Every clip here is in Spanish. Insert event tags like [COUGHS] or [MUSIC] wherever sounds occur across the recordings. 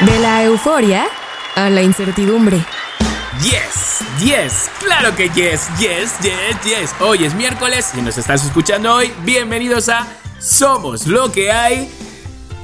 De la euforia a la incertidumbre. Yes, yes, claro que yes, yes, yes, yes. Hoy es miércoles y nos estás escuchando hoy. Bienvenidos a Somos lo que hay.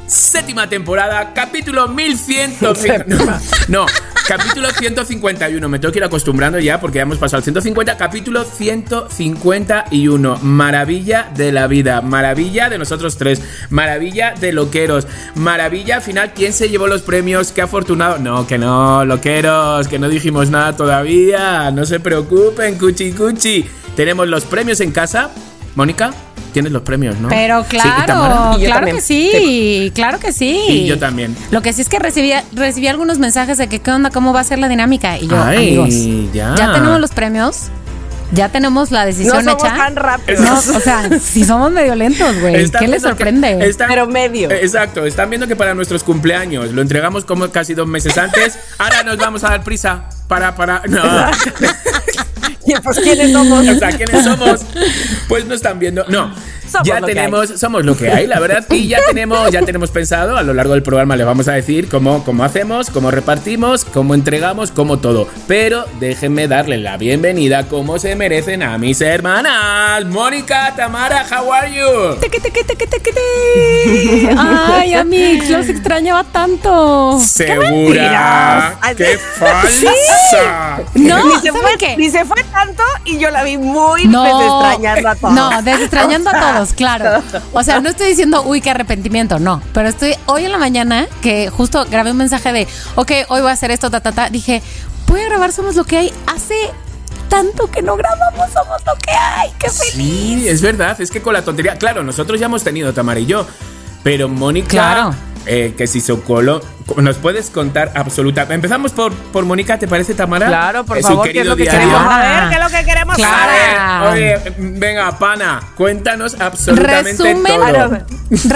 Séptima temporada, capítulo 1100. [LAUGHS] No, no, capítulo 151. Me tengo que ir acostumbrando ya porque ya hemos pasado el 150. Capítulo 151. Maravilla de la vida. Maravilla de nosotros tres. Maravilla de loqueros. Maravilla al final. ¿Quién se llevó los premios? Qué afortunado. No, que no, loqueros. Que no dijimos nada todavía. No se preocupen, cuchi cuchi. Tenemos los premios en casa. Mónica tienes los premios, ¿no? Pero claro, claro que sí, claro que sí. Y yo también. Lo que sí es que recibí, recibí algunos mensajes de que qué onda, cómo va a ser la dinámica. Y yo, amigos, ya. ya tenemos los premios. Ya tenemos la decisión no somos hecha. tan rápidos. No, o sea, si somos medio lentos, güey. ¿Qué les que- sorprende? están- Pero medio. Exacto, están viendo que para nuestros cumpleaños lo entregamos como casi dos meses antes. Ahora nos vamos a dar prisa para, para. No. [LAUGHS] Pues, ¿quiénes somos? O sea, ¿quiénes somos? Pues no están viendo. No. Somos ya lo que tenemos, somos lo que hay, la verdad. Y ya [LAUGHS] tenemos, ya tenemos pensado, a lo largo del programa le vamos a decir cómo, cómo hacemos, cómo repartimos, cómo entregamos, cómo todo. Pero déjenme darle la bienvenida como se merecen a mis hermanas. Mónica, Tamara, how are you? Teque, teque, teque, teque, te. Ay, amigos, los extrañaba tanto. ¿Segura? Ay, ¡Qué falsa! No, ni, se ¿saben fue, qué? ni se fue tanto y yo la vi muy No, desextrañando a todos. No, desextrañando a todos, claro. O sea, no estoy diciendo, uy, qué arrepentimiento, no. Pero estoy hoy en la mañana que justo grabé un mensaje de, ok, hoy voy a hacer esto, ta, ta, ta. Dije, voy a grabar Somos lo que hay. Hace tanto que no grabamos Somos lo que hay. Qué feliz. Sí, es verdad, es que con la tontería, claro, nosotros ya hemos tenido Tamara y yo, pero Mónica, Claro. Eh, que si Socolo, ¿nos puedes contar absolutamente? Empezamos por, por Mónica, ¿te parece Tamara? Claro, por Es favor, ¿qué es lo que diario. queremos saber? ¿Qué es lo que queremos Claro. saber? Oye, venga, pana, cuéntanos absolutamente Resumen, todo.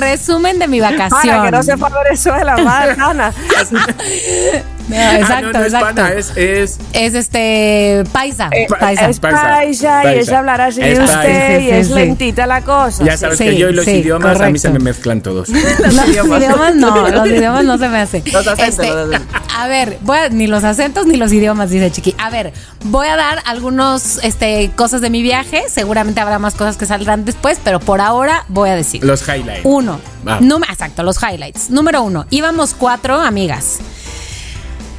resumen de mi vacación. Para que no se fue a Venezuela, madre, Ana. [LAUGHS] No, Ah, exacto, no, es exacto. pana, es, es Es este paisa, pa- paisa. Es Paisa, paisa y ella hablará así Es de usted Sí, y es sí. lentita la cosa. ya sabes Sí, que yo y los sí, idiomas a mí se me mezclan todos. [LAUGHS] Los idiomas. no, los [LAUGHS] idiomas no se me hace. Los acentos, Este, los acentos. a ver, voy a- ni los acentos ni los idiomas, dice Chiqui. A ver, voy a dar algunos este, cosas de mi viaje. Seguramente habrá más cosas que saldrán después, pero por ahora voy a decir. Los highlights. Uno. Va. Número- exacto, los highlights. Número uno. Íbamos cuatro amigas.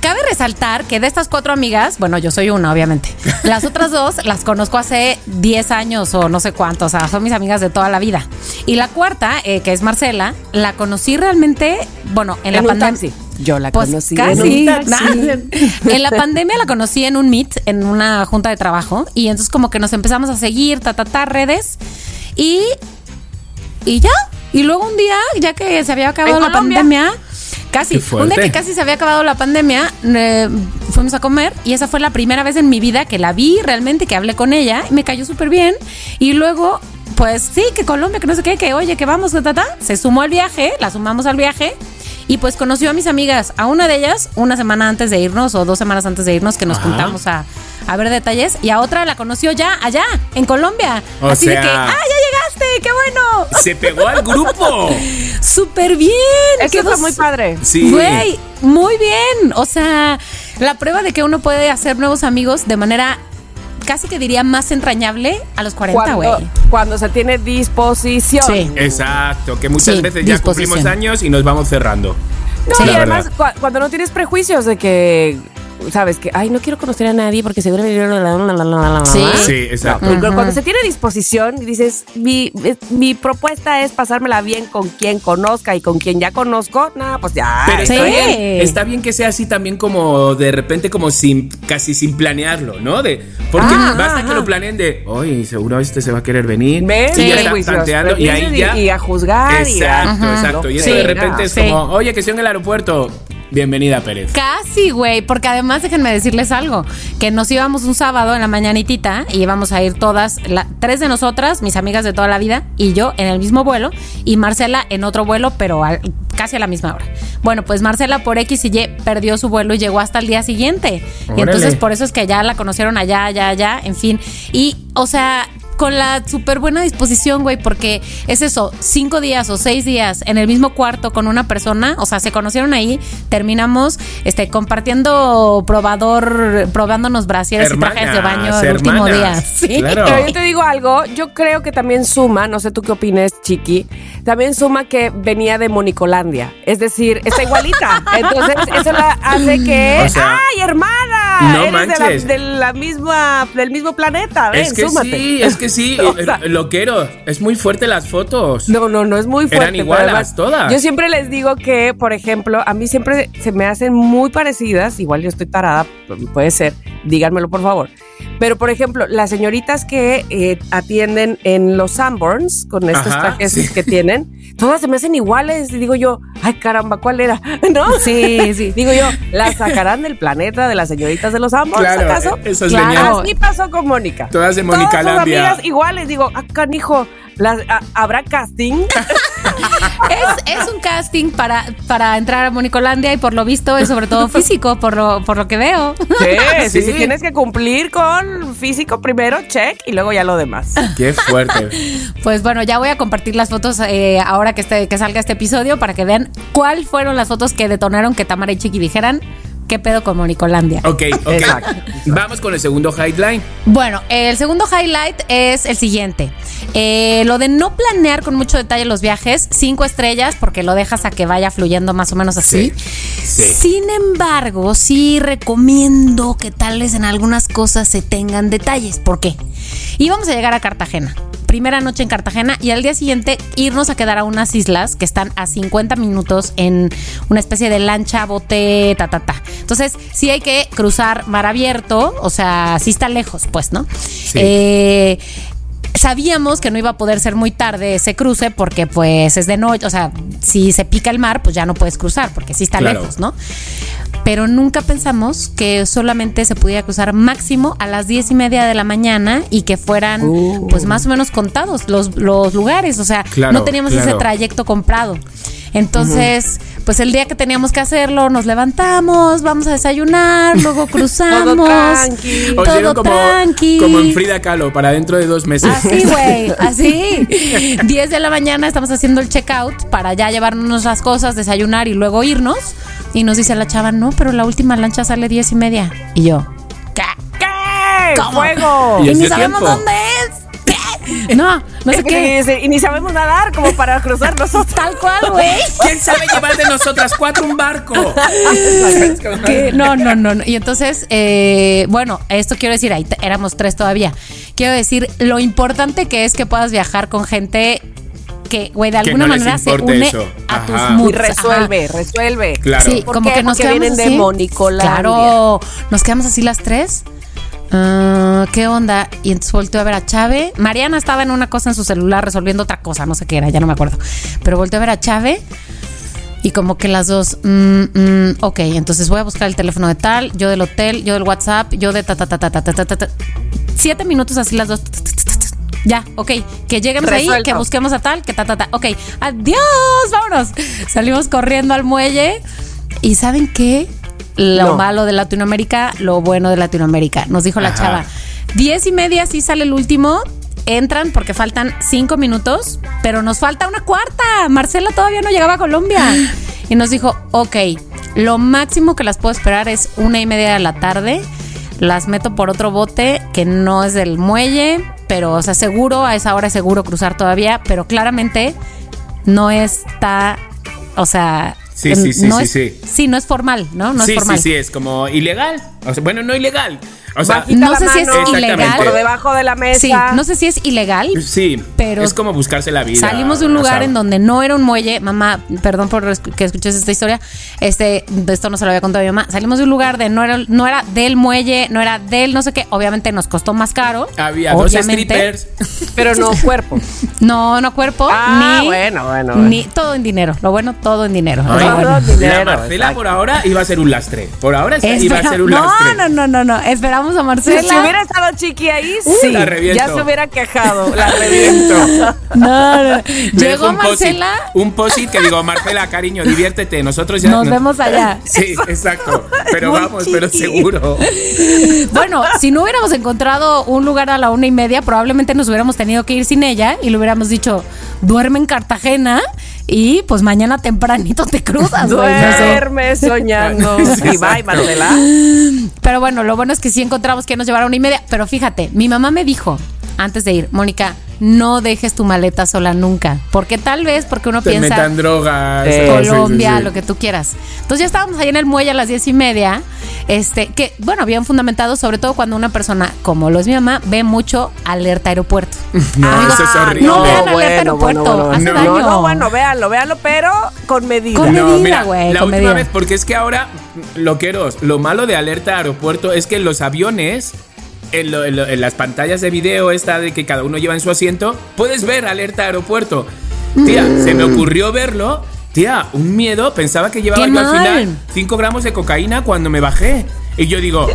Cabe resaltar que de estas cuatro amigas, bueno, yo soy una, obviamente. [LAUGHS] Las otras dos las conozco hace 10 años o no sé cuánto, o sea, son mis amigas de toda la vida. Y la cuarta, eh, que es Marcela, la conocí realmente, bueno, en, la En pandemia. Yo la Pues conocí casi. en un [LAUGHS] taxi. En la pandemia la conocí en un meet, en una junta de trabajo. Y entonces como que nos empezamos a seguir, ta, ta, ta, redes. Y, y ya. Y luego un día, ya que se había acabado ¿En la Colombia? pandemia, casi, un día que casi se había acabado la pandemia, eh, fuimos a comer y esa fue la primera vez en mi vida que la vi realmente, que hablé con ella, y me cayó súper bien. Y luego, pues sí, que Colombia, que no sé qué, que oye, que vamos, ta, ta, ta. Se sumó al viaje, la sumamos al viaje. Y pues conoció a mis amigas, a una de ellas una semana antes de irnos o dos semanas antes de irnos que nos Ajá. juntamos a, a ver detalles y a otra la conoció ya allá, en Colombia. O Así de sea- que, ¡ah, ya llegaste! ¡Qué bueno! [LAUGHS] Se pegó al grupo. [LAUGHS] ¡Súper bien! Eso quedó fue muy padre. Sí. Güey, muy bien. O sea, la prueba de que uno puede hacer nuevos amigos de manera casi que diría más entrañable a los 40, güey. Cuando, cuando se tiene disposición. Sí. Exacto, que muchas Sí, veces ya cumplimos años y nos vamos cerrando. No, Sí. y además, cu- cuando no tienes prejuicios de que, sabes, que, ay, no quiero conocer a nadie porque seguro me dieron la, la, la, la, la, la, Sí. la". Sí, exacto. No, cuando- Cuando se tiene disposición y dices, mi, es- mi propuesta es pasármela bien con quien conozca y con quien ya conozco, nada, pues ya. Pero está Sí. bien, está bien que sea así también como de repente como sin casi sin planearlo, ¿no? De porque Ah, basta ajá. que lo planeen de, "Oye, seguro este se va a querer venir." Ven, y ya tanteando y ahí ya y a juzgar y a- Exacto, Ajá. exacto. Y eso Sí, de repente es sí. como, "Oye, que estoy en el aeropuerto." Bienvenida, Pérez. Casi, güey, porque además déjenme decirles algo, que nos íbamos un sábado en la mañanitita y íbamos a ir todas, la- tres de nosotras, mis amigas de toda la vida, y yo en el mismo vuelo, y Marcela en otro vuelo, pero al- casi a la misma hora. Bueno, pues Marcela por X y Y perdió su vuelo y llegó hasta el día siguiente. Y entonces por eso es que ya la conocieron allá, allá, allá, en fin. Y, o sea, con la súper buena disposición, güey, porque es eso, cinco días o seis días en el mismo cuarto con una persona, o sea, se conocieron ahí, terminamos este compartiendo probador, probándonos brasieres y trajes de baño Hermanas, el último día. hermanas. [LAUGHS] Sí. Claro. Pero yo te digo algo, yo creo que también suma, no sé tú qué opines, Chiqui, también suma que venía de Monicolandia. Es decir, está igualita. [LAUGHS] Entonces, eso la hace que. O sea, ¡Ay, hermana! no Eres de la-. De la, misma, del mismo planeta. Ven, Es que súmate. sí, es que sí. [LAUGHS] O sea, eh, Loquero, es muy fuerte las fotos. No, no, no es muy fuerte. Eran además, todas. Yo siempre les digo que, por ejemplo, a mí siempre se me hacen muy parecidas. Igual yo estoy tarada, puede ser. Díganmelo, por favor. Pero, por ejemplo, las señoritas que eh, atienden en los Sanborns con estos Ajá, trajes sí. que tienen, todas se me hacen iguales. Y digo yo, ay, caramba, ¿cuál era? [LAUGHS] ¿No? Sí, sí. Digo yo, ¿las sacarán del planeta de las señoritas de los Sanborns, Claro, acaso? eh, esas Claro. Así pasó con Mónica. Todas de Todas sus Amigas iguales. Digo, ah, canijo, las- ah, ¿habrá casting? [LAUGHS] [LAUGHS] Es, es un casting para, para entrar a Monicolandia y por lo visto es sobre todo físico, por lo, por lo que veo. Sí, sí, Sí. sí, tienes que cumplir con físico primero, check, y luego ya lo demás. Qué fuerte. [LAUGHS] Pues bueno, ya voy a compartir las fotos eh, ahora que, este, que salga este episodio para que vean cuáles fueron las fotos que detonaron que Tamara y Chiqui dijeran qué pedo con Monicolandia. Ok, ok. [LAUGHS] Exacto. Vamos con el segundo highline. Bueno, el segundo highlight es el siguiente. Eh, lo de no planear con mucho detalle los viajes, cinco estrellas, porque lo dejas a que vaya fluyendo más o menos así. Sí. Sin embargo, sí recomiendo que tal vez en algunas cosas se tengan detalles. ¿Por qué? Íbamos a llegar a Cartagena. Primera noche en Cartagena y al día siguiente irnos a quedar a unas islas que están a 50 minutos en una especie de lancha, bote, ta, ta, ta. Entonces, sí hay que cruzar mar abierto, o sea, sí está lejos, pues, ¿no? Eh, sabíamos que no iba a poder ser muy tarde ese cruce porque pues es de noche, o sea, si se pica el mar, pues ya no puedes cruzar porque sí está Claro. lejos, ¿no? Pero nunca pensamos que solamente se pudiera cruzar máximo a las diez y media de la mañana y que fueran pues más o menos contados los, los lugares, o sea, Claro, no teníamos ese trayecto comprado. Entonces, pues el día que teníamos que hacerlo, nos levantamos, vamos a desayunar, luego [LAUGHS] cruzamos. Todo tranqui. Todo como, tranqui. como en Frida Kahlo para dentro de dos meses. Así, güey, [LAUGHS] así. 10 de la mañana estamos haciendo el checkout para ya llevarnos las cosas, desayunar y luego irnos. Y nos dice la chava, no, pero la última lancha sale 10 y media. Y yo, ¿qué? ¿Qué? ¿Cómo? ¡Fuego! Y ni sabemos tiempo. dónde es. No, no sé Es que qué. y ni sabemos nadar como para cruzar nosotros. [LAUGHS] Tal cual, güey. ¿Quién sabe llevar de nosotras cuatro un barco? [LAUGHS] No, no, no, no. Y entonces, eh, bueno, esto quiero decir, ahí éramos tres todavía. Quiero decir lo importante que es que puedas viajar con gente que, güey, de alguna no manera se une eso. a tus Y Y moods. resuelve, resuelve. Claro. Sí, ¿Por como qué? que nos Porque quedamos vienen de así. Claro, nos quedamos así las tres. ¿Qué onda? Y entonces volteó a ver a Chávez. Mariana estaba en una cosa en su celular resolviendo otra cosa, no sé qué era, ya no me acuerdo. Pero volteó a ver a Chávez y como que las dos, mm, ok, entonces voy a buscar el teléfono de tal, yo del hotel, yo del WhatsApp, yo de ta, ta, ta, ta, ta, ta, ta, ta. Siete minutos así las dos. Ya, ok, que lleguemos ahí, que busquemos a tal, que ta, ta, ta. Ok, adiós, vámonos. Salimos corriendo al muelle y ¿saben qué? Lo No. malo de Latinoamérica, lo bueno de Latinoamérica. Nos dijo la Ajá. chava. Diez y media sí sale el último. Entran porque faltan cinco minutos, pero nos falta una cuarta. Marcela todavía no llegaba a Colombia. [GASPS] Y nos dijo, ok, lo máximo que las puedo esperar es una y media de la tarde. Las meto por otro bote que no es del muelle, pero, o sea, seguro, a esa hora es seguro cruzar todavía, pero claramente no está, o sea... Sí, sí, sí, no sí, es- sí. Sí, no es formal, ¿no? No sí, es formal. sí, sí, es como ilegal. O sea, bueno, no ilegal. O sea, no sé si es ilegal. Por debajo de la mesa. Sí, no sé si es ilegal, sí, pero es como buscarse la vida. Salimos de un o lugar sea, en donde no era un muelle, mamá, perdón por que escuches esta historia, este, de esto no se lo había contado a mi mamá. Salimos de un lugar de no era, no era del muelle, no era del no sé qué, obviamente nos costó más caro. Había dos obviamente. strippers. [LAUGHS] Pero no cuerpo. No, no cuerpo, Ah, ni, bueno, bueno, ni todo en dinero. Lo bueno, todo en dinero. Ay, Lo bueno. no, dinero, la Marcela exacto. por ahora iba a ser un lastre. Por ahora está- iba a Espera- ser un no, lastre. no, no, no, no. Esperamos a Si, Marcela. si hubiera estado Chiqui ahí, Uh, sí. la reviento. Ya se hubiera quejado. La reviento. [LAUGHS] No, no. Llegó dejó un post-it, Marcela. Un posit que digo, Marcela, cariño, diviértete. Nosotros ya. Nos vemos allá. [LAUGHS] Sí, exacto. Pero Muy vamos, pero seguro. [LAUGHS] Bueno, si no hubiéramos encontrado un lugar a la una y media, probablemente nos hubiéramos tenido que ir sin ella y le hubiéramos dicho, duerme en Cartagena y pues mañana tempranito te cruzas. güey, no sé. Duerme soñando. [LAUGHS] Sí, Y bye. Marcela. Pero bueno, lo bueno es que sí encontramos que nos llevara una y media. Pero fíjate, mi mamá me dijo antes de ir, Mónica, no dejes tu maleta sola nunca. Porque tal vez, porque uno Te piensa metan drogas. Sí, sí, Colombia, sí. lo que tú quieras. Entonces ya estábamos ahí en el muelle a las diez y media. Este, que, bueno, habían fundamentado, sobre todo cuando una persona, como lo es mi mamá, ve mucho alerta aeropuerto. [LAUGHS] No, Amigos, eso es horrible. No vean No, alerta aeropuerto, bueno, bueno, hace no. daño. No, no, bueno, véanlo, véanlo, pero con medida. Con medida, güey, la con última medida. vez, porque es que ahora, loqueros, lo malo de alerta aeropuerto es que los aviones, en, lo- en lo- en las pantallas de video esta de que cada uno lleva en su asiento, puedes ver alerta aeropuerto. Tía, se me ocurrió verlo. Tía, un miedo, pensaba que llevaba ¡Qué yo al final 5 gramos de cocaína cuando me bajé. Y yo digo,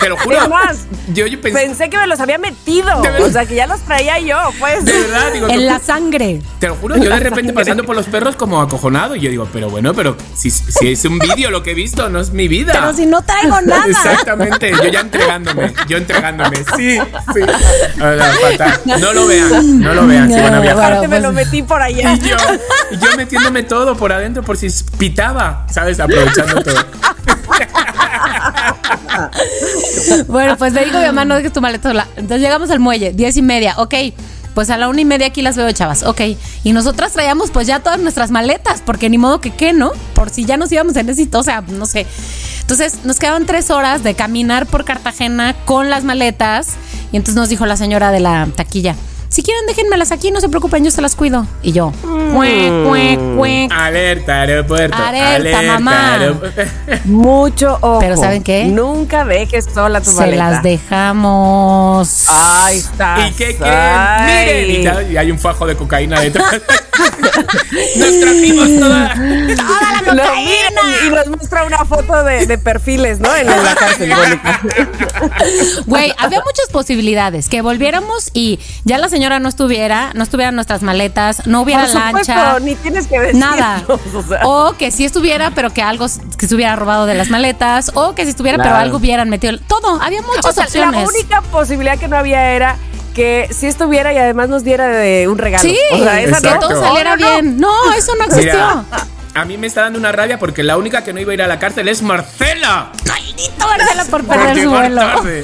te lo juro. Es más, yo, yo pensé, Pensé que me los había metido. O sea, que ya los traía yo, pues. de verdad, digo, En la sangre. Te lo juro, yo de repente pasando por los perros como acojonado. Y yo digo, pero bueno, pero si, si es un vídeo lo que he visto, no es mi vida. Pero si no traigo [LAUGHS] nada. Exactamente, yo ya entregándome, yo entregándome. Sí, sí. No lo vean, no lo vean si van a No, viajar. Aparte me lo metí por allá. Y yo, yo metiéndome todo por adentro por si pitaba, ¿sabes? Aprovechando todo. [LAUGHS] Bueno, pues le digo mi mamá, no dejes tu maleta sola. Entonces llegamos al muelle, diez y media, ok. Pues a la una y media aquí las veo, chavas, ok. Y nosotras traíamos pues ya todas nuestras maletas, porque ni modo que qué, ¿no? Por si ya nos íbamos en ese, o sea, no sé. Entonces nos quedaban tres horas de caminar por Cartagena con las maletas. Y entonces nos dijo la señora de la taquilla, si quieren déjenmelas aquí, no se preocupen, yo se las cuido. Y yo, cuec, cuec, cuec. Alerta, aeropuerto. Alerta, mamá. aeropuerto. [LAUGHS] Mucho ojo. Pero ¿saben qué? Nunca dejes sola tu Se maleta. las dejamos. Ay, está. ¿Y qué creen? Miren, y, ya- y hay un fajo de cocaína detrás. [LAUGHS] Nos trajimos toda. ¡Toda la cocaína! y nos muestra una foto de, de perfiles, ¿no? En la [LAUGHS] cárcel. Güey, había muchas posibilidades. Que volviéramos y ya la señora no estuviera, no estuvieran nuestras maletas, no hubiera Por supuesto, lancha. ni tienes que decirnos, Nada. [LAUGHS] o sea. O que sí estuviera, pero que algo que se hubiera robado de las maletas. O que si estuviera, pero algo hubieran metido. Todo. Había muchas O sea, opciones. la única posibilidad que no había era que si estuviera y además nos diera de un regalo. Sí, o sea, esa que todo saliera No, no, no. bien. No, eso no existió. Mira, a mí me está dando una rabia porque la única que no iba a ir a la cárcel es Marcela. Maldito Marcela por perder su vuelo. [LAUGHS]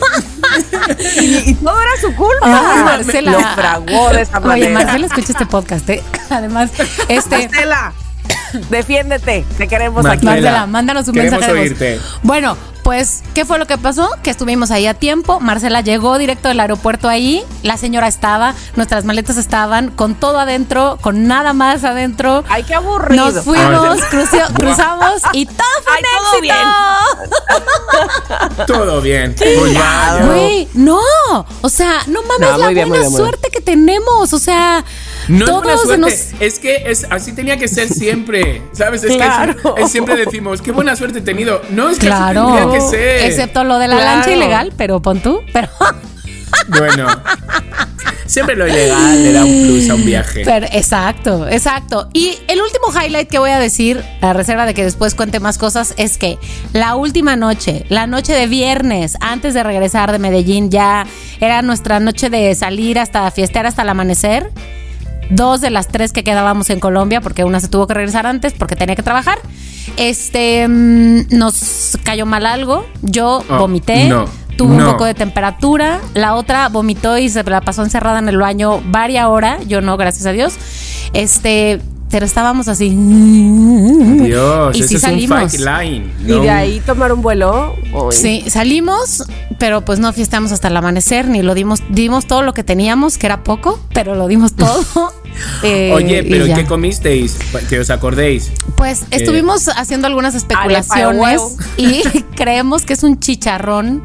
Y, y todo era su culpa. Ay, Marcela. Lo fraguó de esa Oye, manera. Marcela escucha este podcast, ¿eh? [LAUGHS] Además, este. Marcela, [COUGHS] defiéndete. Te queremos aquí. Marcela. Marcela, mándanos un Queremos mensaje oírte. Bueno, pues, ¿qué fue lo que pasó? Que estuvimos ahí a tiempo. Marcela llegó directo del aeropuerto ahí. La señora estaba, nuestras maletas estaban con todo adentro, con nada más adentro. Ay, qué aburrido. Nos fuimos, cruzamos y todo fue todo éxito. [LAUGHS] Todo bien. Pues vaya. Güey, no. O sea, no mames No, la bien, muy buena bien, muy bien. suerte que tenemos. O sea, No es buena suerte, nos. es que es, así tenía que ser siempre, ¿sabes? Es Claro. que es- es siempre decimos, qué buena suerte he tenido. No, es que así Claro. tendría que ser. Excepto lo de la Claro. lancha ilegal, pero pon tú. Pero. Bueno, siempre lo ilegal le da un plus a un viaje. Pero, exacto, exacto. Y el último highlight que voy a decir, a reserva de que después cuente más cosas, es que la última noche, la noche de viernes, antes de regresar de Medellín, ya era nuestra noche de salir hasta fiestear hasta el amanecer. Dos de las tres que quedábamos en Colombia, porque una se tuvo que regresar antes porque tenía que trabajar. Este mm, nos cayó mal algo. Yo Oh, vomité. no, Tuvo un poco de temperatura. La otra vomitó y se la pasó encerrada en el baño varias horas. Yo no, gracias a Dios. Este, pero estábamos así. Dios, y sí es salimos. un fight line. Y de ahí tomar un vuelo. Sí, salimos, pero pues no fiestamos hasta el amanecer, ni lo dimos, dimos todo lo que teníamos, que era poco, pero lo dimos [LAUGHS] todo. Eh, Oye, pero. ¿qué comisteis? Que os acordéis. Pues estuvimos haciendo algunas especulaciones huevo. y [LAUGHS] creemos que es un chicharrón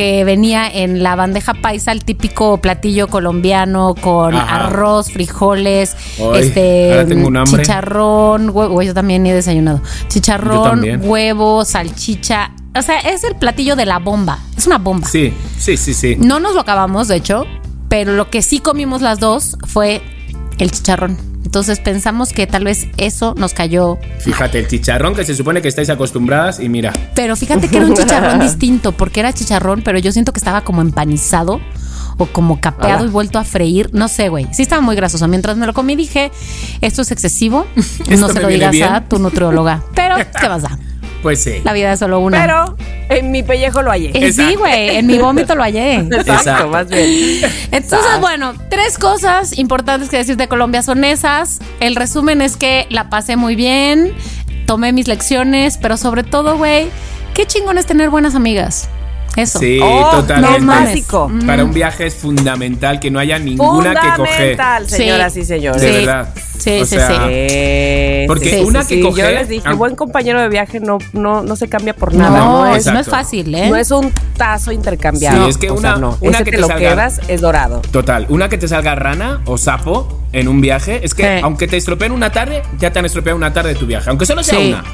que venía en la bandeja paisa, el típico platillo colombiano con Ajá. arroz, frijoles, Ay, este chicharrón, huevo, yo también he desayunado. Chicharrón, huevo, salchicha. O sea, es el platillo de la bomba. Es una bomba. Sí, sí, sí, sí. No nos lo acabamos, de hecho, pero lo que sí comimos las dos fue el chicharrón. Entonces pensamos que tal vez eso nos cayó. Fíjate, el chicharrón que se supone que estáis acostumbradas y mira. Pero fíjate que era un [LAUGHS] chicharrón distinto, porque era chicharrón, pero yo siento que estaba como empanizado o como capeado y vuelto a freír. No sé, güey. Sí estaba muy grasoso. Mientras me lo comí dije, esto es excesivo. [LAUGHS] No se lo digas bien. a tu nutrióloga. [LAUGHS] Pero, ¿qué más da? Pues sí. La vida es solo una. Pero en mi pellejo lo hallé. Eh, sí, güey. En mi vómito lo hallé. [LAUGHS] Exacto, Exacto. más bien. Entonces, bueno, tres cosas importantes que decir de Colombia son esas. El resumen es que la pasé muy bien, tomé mis lecciones, pero sobre todo, güey, qué chingón es tener buenas amigas. Eso. Sí, Oh, totalmente. no básico. Para un viaje es fundamental que no haya ninguna que coger. Fundamental, señoras Sí. y señores. De Sí. verdad. Sí, O sí, sea, sí. Porque sí, una sí, que sí. coger- Yo les dije, ah. buen compañero de viaje no, no, no se cambia por No, nada. No, es- es, no es Exacto. fácil, ¿eh? no es un tazo intercambiable. Sí, es que O una- sea, no. una Ese que te te lo salga- quedas es dorado. Total, una que te salga rana o sapo en un viaje, es que Sí. aunque te estropeen una tarde, ya te han estropeado una tarde de tu viaje, aunque solo sea Sí. una.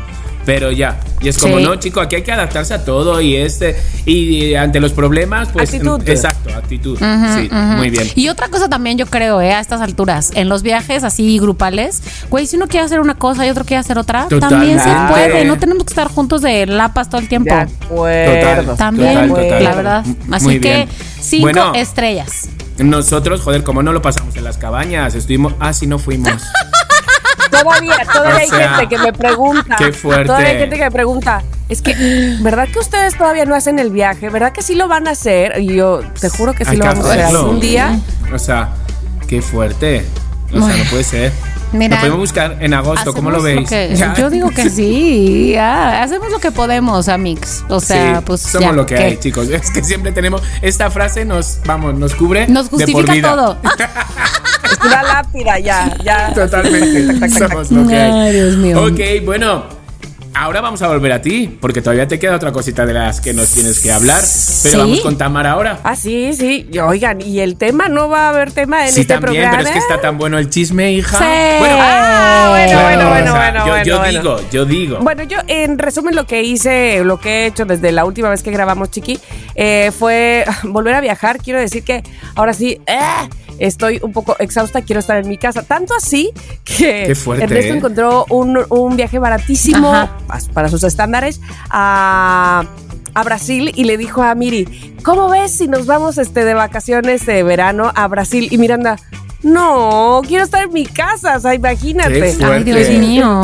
Pero ya, y es como, Sí. no, chico, aquí hay que adaptarse a todo y este y ante los problemas, pues Actitud. exacto, actitud. Sí, muy bien. Y otra cosa también yo creo, ¿eh? A estas alturas, en los viajes así grupales, güey, si uno quiere hacer una cosa y otro quiere hacer otra, también se puede. No tenemos que estar juntos de lapas todo el tiempo. De acuerdo. También, Total, total. la verdad. Así Muy que bien. cinco Bueno. estrellas. Nosotros, joder, como no lo pasamos en las cabañas, estuvimos, ah, sí, no fuimos. [LAUGHS] Todavía, [LAUGHS] todavía hay sea, gente que me pregunta. qué fuerte. Todavía hay gente que me pregunta. Es que, ¿verdad que ustedes todavía no hacen el viaje? ¿Verdad que sí lo van a hacer? Y yo te juro que sí Hay lo que vamos a hacer algún día. O sea, qué fuerte. O sea, no puede ser. Mira, lo podemos buscar en agosto, ¿cómo lo veis? que- yo digo que sí, ya, hacemos lo que podemos, Amix. O sea, Sí, pues somos ya, lo que ¿qué? hay, chicos. [LAUGHS] Es que siempre tenemos esta frase nos vamos, nos cubre Nos de por justifica vida. todo. [LAUGHS] Es una lápida, ya, ya. Totalmente. somos lo que hay. Ay, Dios mío. Ok, bueno. Ahora vamos a volver a ti, porque todavía te queda otra cosita de las que nos tienes que hablar. Pero Sí. vamos con Tamara ahora. Ah, sí, sí. Oigan, y el tema no va a haber tema en sí, este también, programa. pero es que está tan bueno el chisme, hija. Sí. Bueno, Ah, bueno, claro, bueno, o bueno, sea, bueno, yo, bueno, yo bueno. digo, yo digo. Bueno, yo en resumen lo que hice, lo que he hecho desde la última vez que grabamos Chiqui, eh, fue [LAUGHS] volver a viajar. Quiero decir que ahora sí, ¡eh! estoy un poco exhausta, quiero estar en mi casa. Tanto así que fuerte, Ernesto ¿eh? encontró un, un viaje baratísimo Ajá. para sus estándares a, a Brasil y le dijo a Miri, ¿cómo ves si nos vamos este, de vacaciones de verano a Brasil? Y Miranda, no, quiero estar en mi casa, o sea, imagínate. Qué. Ay, Dios mío.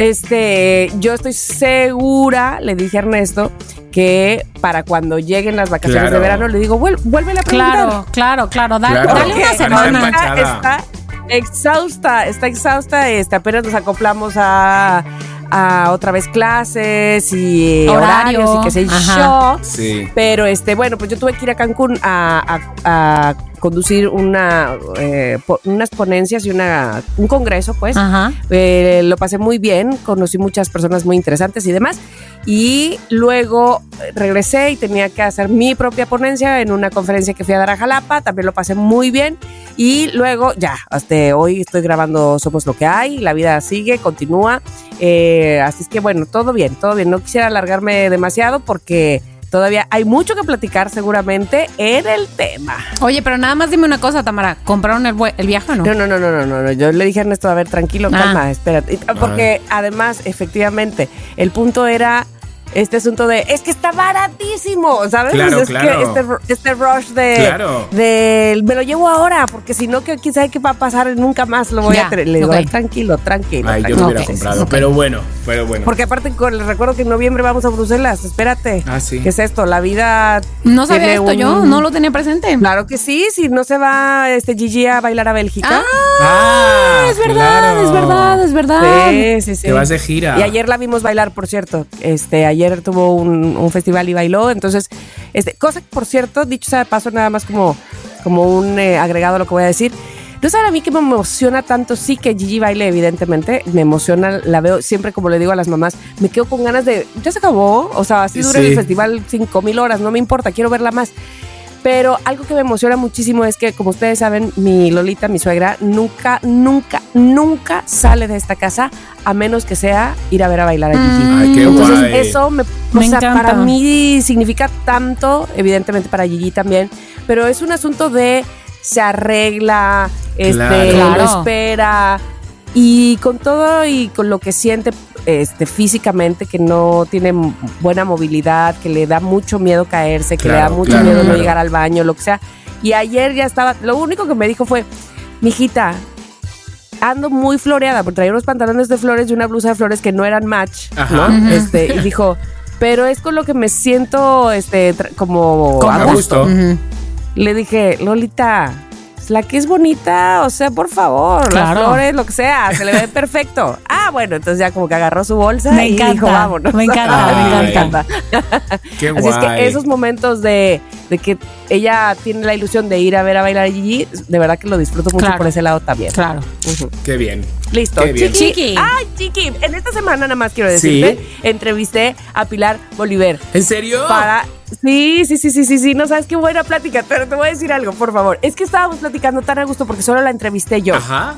Este, yo estoy segura, le dije a Ernesto, que para cuando lleguen las vacaciones Claro. de verano, le digo, vuel- vuélvele a preguntar. Claro, claro, claro. Dale, Claro. dale una semana. Ana está exhausta, está exhausta. Este, apenas nos acoplamos a, a otra vez clases y Horario. horarios y qué sé yo. Sí. Pero este, bueno, pues yo tuve que ir a Cancún a, a- a conducir una, eh, unas ponencias y una, un congreso, pues. Ajá. Eh, lo pasé muy bien, conocí muchas personas muy interesantes y demás. Y luego regresé y tenía que hacer mi propia ponencia en una conferencia que fui a dar a Jalapa, también lo pasé muy bien. Y luego ya, hasta hoy estoy grabando Somos lo que hay, la vida sigue, continúa. Eh, así es que bueno, todo bien, todo bien. No quisiera alargarme demasiado porque todavía hay mucho que platicar seguramente en el tema. Oye, pero nada más dime una cosa, Tamara. ¿Compraron el, el viaje o no? No, no, no, no, no, no. Yo le dije a Ernesto, a ver, tranquilo, Ah. calma, espérate. Porque además, efectivamente, el punto era este asunto de es que está baratísimo, ¿sabes? Claro, es claro. que este, este rush de, Claro. de me lo llevo ahora, porque si no, que quién sabe qué va a pasar, nunca más lo voy Ya, a tener. Le digo, ok. "Ay, tranquilo, tranquilo. Ay, yo tranquilo". lo hubiera comprado. Pero bueno, pero bueno. Porque aparte, con- les recuerdo que en noviembre vamos a Bruselas, espérate. Ah, sí. ¿Qué es esto? La vida. No sabía esto un- yo, no lo tenía presente. Claro que sí, si no se va este Gigi a bailar a Bélgica. Ah, es verdad, claro. es verdad, es verdad. Sí, sí, sí. Te vas de gira. Y ayer la vimos bailar, por cierto. Este, ayer tuvo un, un festival y bailó. Entonces, este, cosa que, por cierto, dicho sea de paso, nada más como, como un eh, agregado a lo que voy a decir. No saben a mí que me emociona tanto, sí que Gigi baile, evidentemente. Me emociona, la veo siempre, como le digo a las mamás, me quedo con ganas de. Ya se acabó. O sea, así dura Sí. el festival cinco mil horas, no me importa, quiero verla más. Pero algo que me emociona muchísimo es que, como ustedes saben, mi Lolita, mi suegra, nunca, nunca, nunca sale de esta casa a menos que sea ir a ver a bailar a Gigi. Ay, qué Entonces, guay. eso me, o sea, para mí significa tanto, evidentemente para Gigi también, pero es un asunto de se arregla, este, Claro. lo espera y con todo y con lo que siente este físicamente que no tiene buena movilidad, que le da mucho miedo caerse, que le da mucho claro, miedo no llegar al baño, lo que sea. Y ayer ya estaba, lo único que me dijo fue, mijita, ando muy floreada, porque traía unos pantalones de flores y una blusa de flores que no eran match, Ajá. ¿no? Este, y dijo, pero es con lo que me siento este como A gusto. Le dije, Lolita, la que es bonita, o sea, por favor, las Claro. flores, lo que sea, se le ve [LAUGHS] perfecto. Ah, bueno, entonces ya como que agarró su bolsa Me y encanta, dijo, vámonos. me [LAUGHS] encanta, me encanta. Qué Así es que esos momentos de, de que ella tiene la ilusión de ir a ver a bailar a Gigi, de verdad que lo disfruto mucho Claro. por ese lado también. Claro. Qué bien. Listo. Qué bien. Chiqui. Chiqui. Ay, Chiqui. En esta semana nada más quiero decirte, entrevisté a Pilar Bolívar. ¿En serio? Para. Sí, sí, sí, sí, sí, sí. No sabes qué buena plática, pero te voy a decir algo, por favor. Es que estábamos platicando tan a gusto porque solo la entrevisté yo Ajá.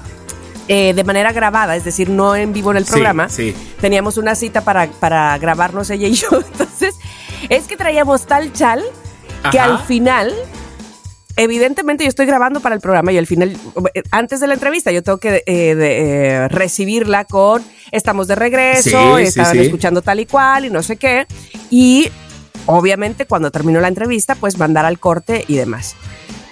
eh, de manera grabada, es decir, no en vivo en el Sí, programa. sí. Teníamos una cita para, para grabarnos ella y yo. [LAUGHS] Entonces, es que traíamos tal chal que al final. Evidentemente yo estoy grabando para el programa y al final, antes de la entrevista, yo tengo que eh, de, eh, recibirla con estamos de regreso, Sí, sí, estaban sí. escuchando tal y cual y no sé qué. Y obviamente cuando terminó la entrevista, pues mandar al corte y demás.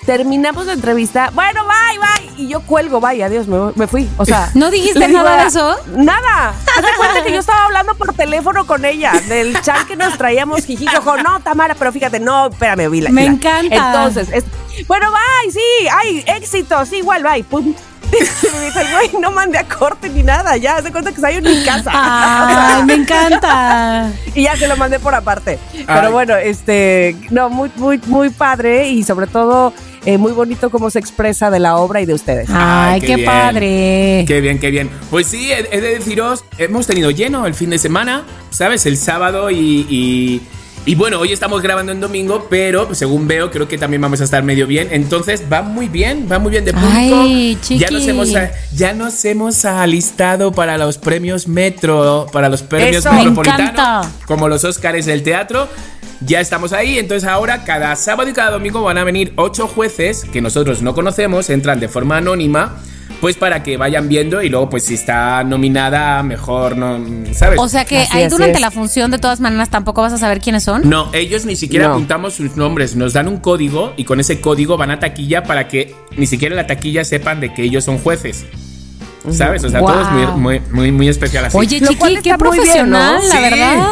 Terminamos la entrevista, bueno, bye, bye. Y yo cuelgo, bye, adiós, me, me fui. O sea, [LAUGHS] ¿No dijiste nada de eso? Nada. Haz de cuenta que yo estaba hablando por teléfono con ella, del chat que nos traíamos jijijojo. No, Tamara, pero fíjate, no, espérame, vi la- Me encanta. Entonces, es- bueno, bye, sí, ay, éxito, sí, igual, bye. Pum. [LAUGHS] Me dice el güey, no mandé a corte ni nada, ya, haz de cuenta que estoy en mi casa. Ay, me encanta. [LAUGHS] Y ya se lo mandé por aparte. Ay. Pero bueno, este, no, muy, muy, muy padre y sobre todo eh, muy bonito cómo se expresa de la obra y de ustedes. Ay, Ay, qué, qué bien. padre. Qué bien, qué bien. Pues sí, he, he de deciros, hemos tenido lleno el fin de semana, ¿sabes? El sábado y, y, y bueno, hoy estamos grabando en domingo, pero según veo, creo que también vamos a estar medio bien. Entonces va muy bien, va muy bien de público. Ay, ya nos hemos ya nos hemos alistado para los premios Metro, para los premios Eso. Me Metropolitano, encanta. como los Óscares del teatro. Ya estamos ahí, entonces ahora cada sábado y cada domingo van a venir ocho jueces que nosotros no conocemos, entran de forma anónima, pues para que vayan viendo y luego pues si está nominada mejor, no, ¿sabes? O sea que Así, ahí así durante es. la función de todas maneras tampoco vas a saber quiénes son. no, ellos ni siquiera No. apuntamos sus nombres, nos dan un código y con ese código van a taquilla para que ni siquiera la taquilla sepan de que ellos son jueces. ¿Sabes? O sea, todo es muy, Wow. muy, muy, muy especial así. Oye, Chiqui, qué bien, profesional, ¿no? la Sí. verdad.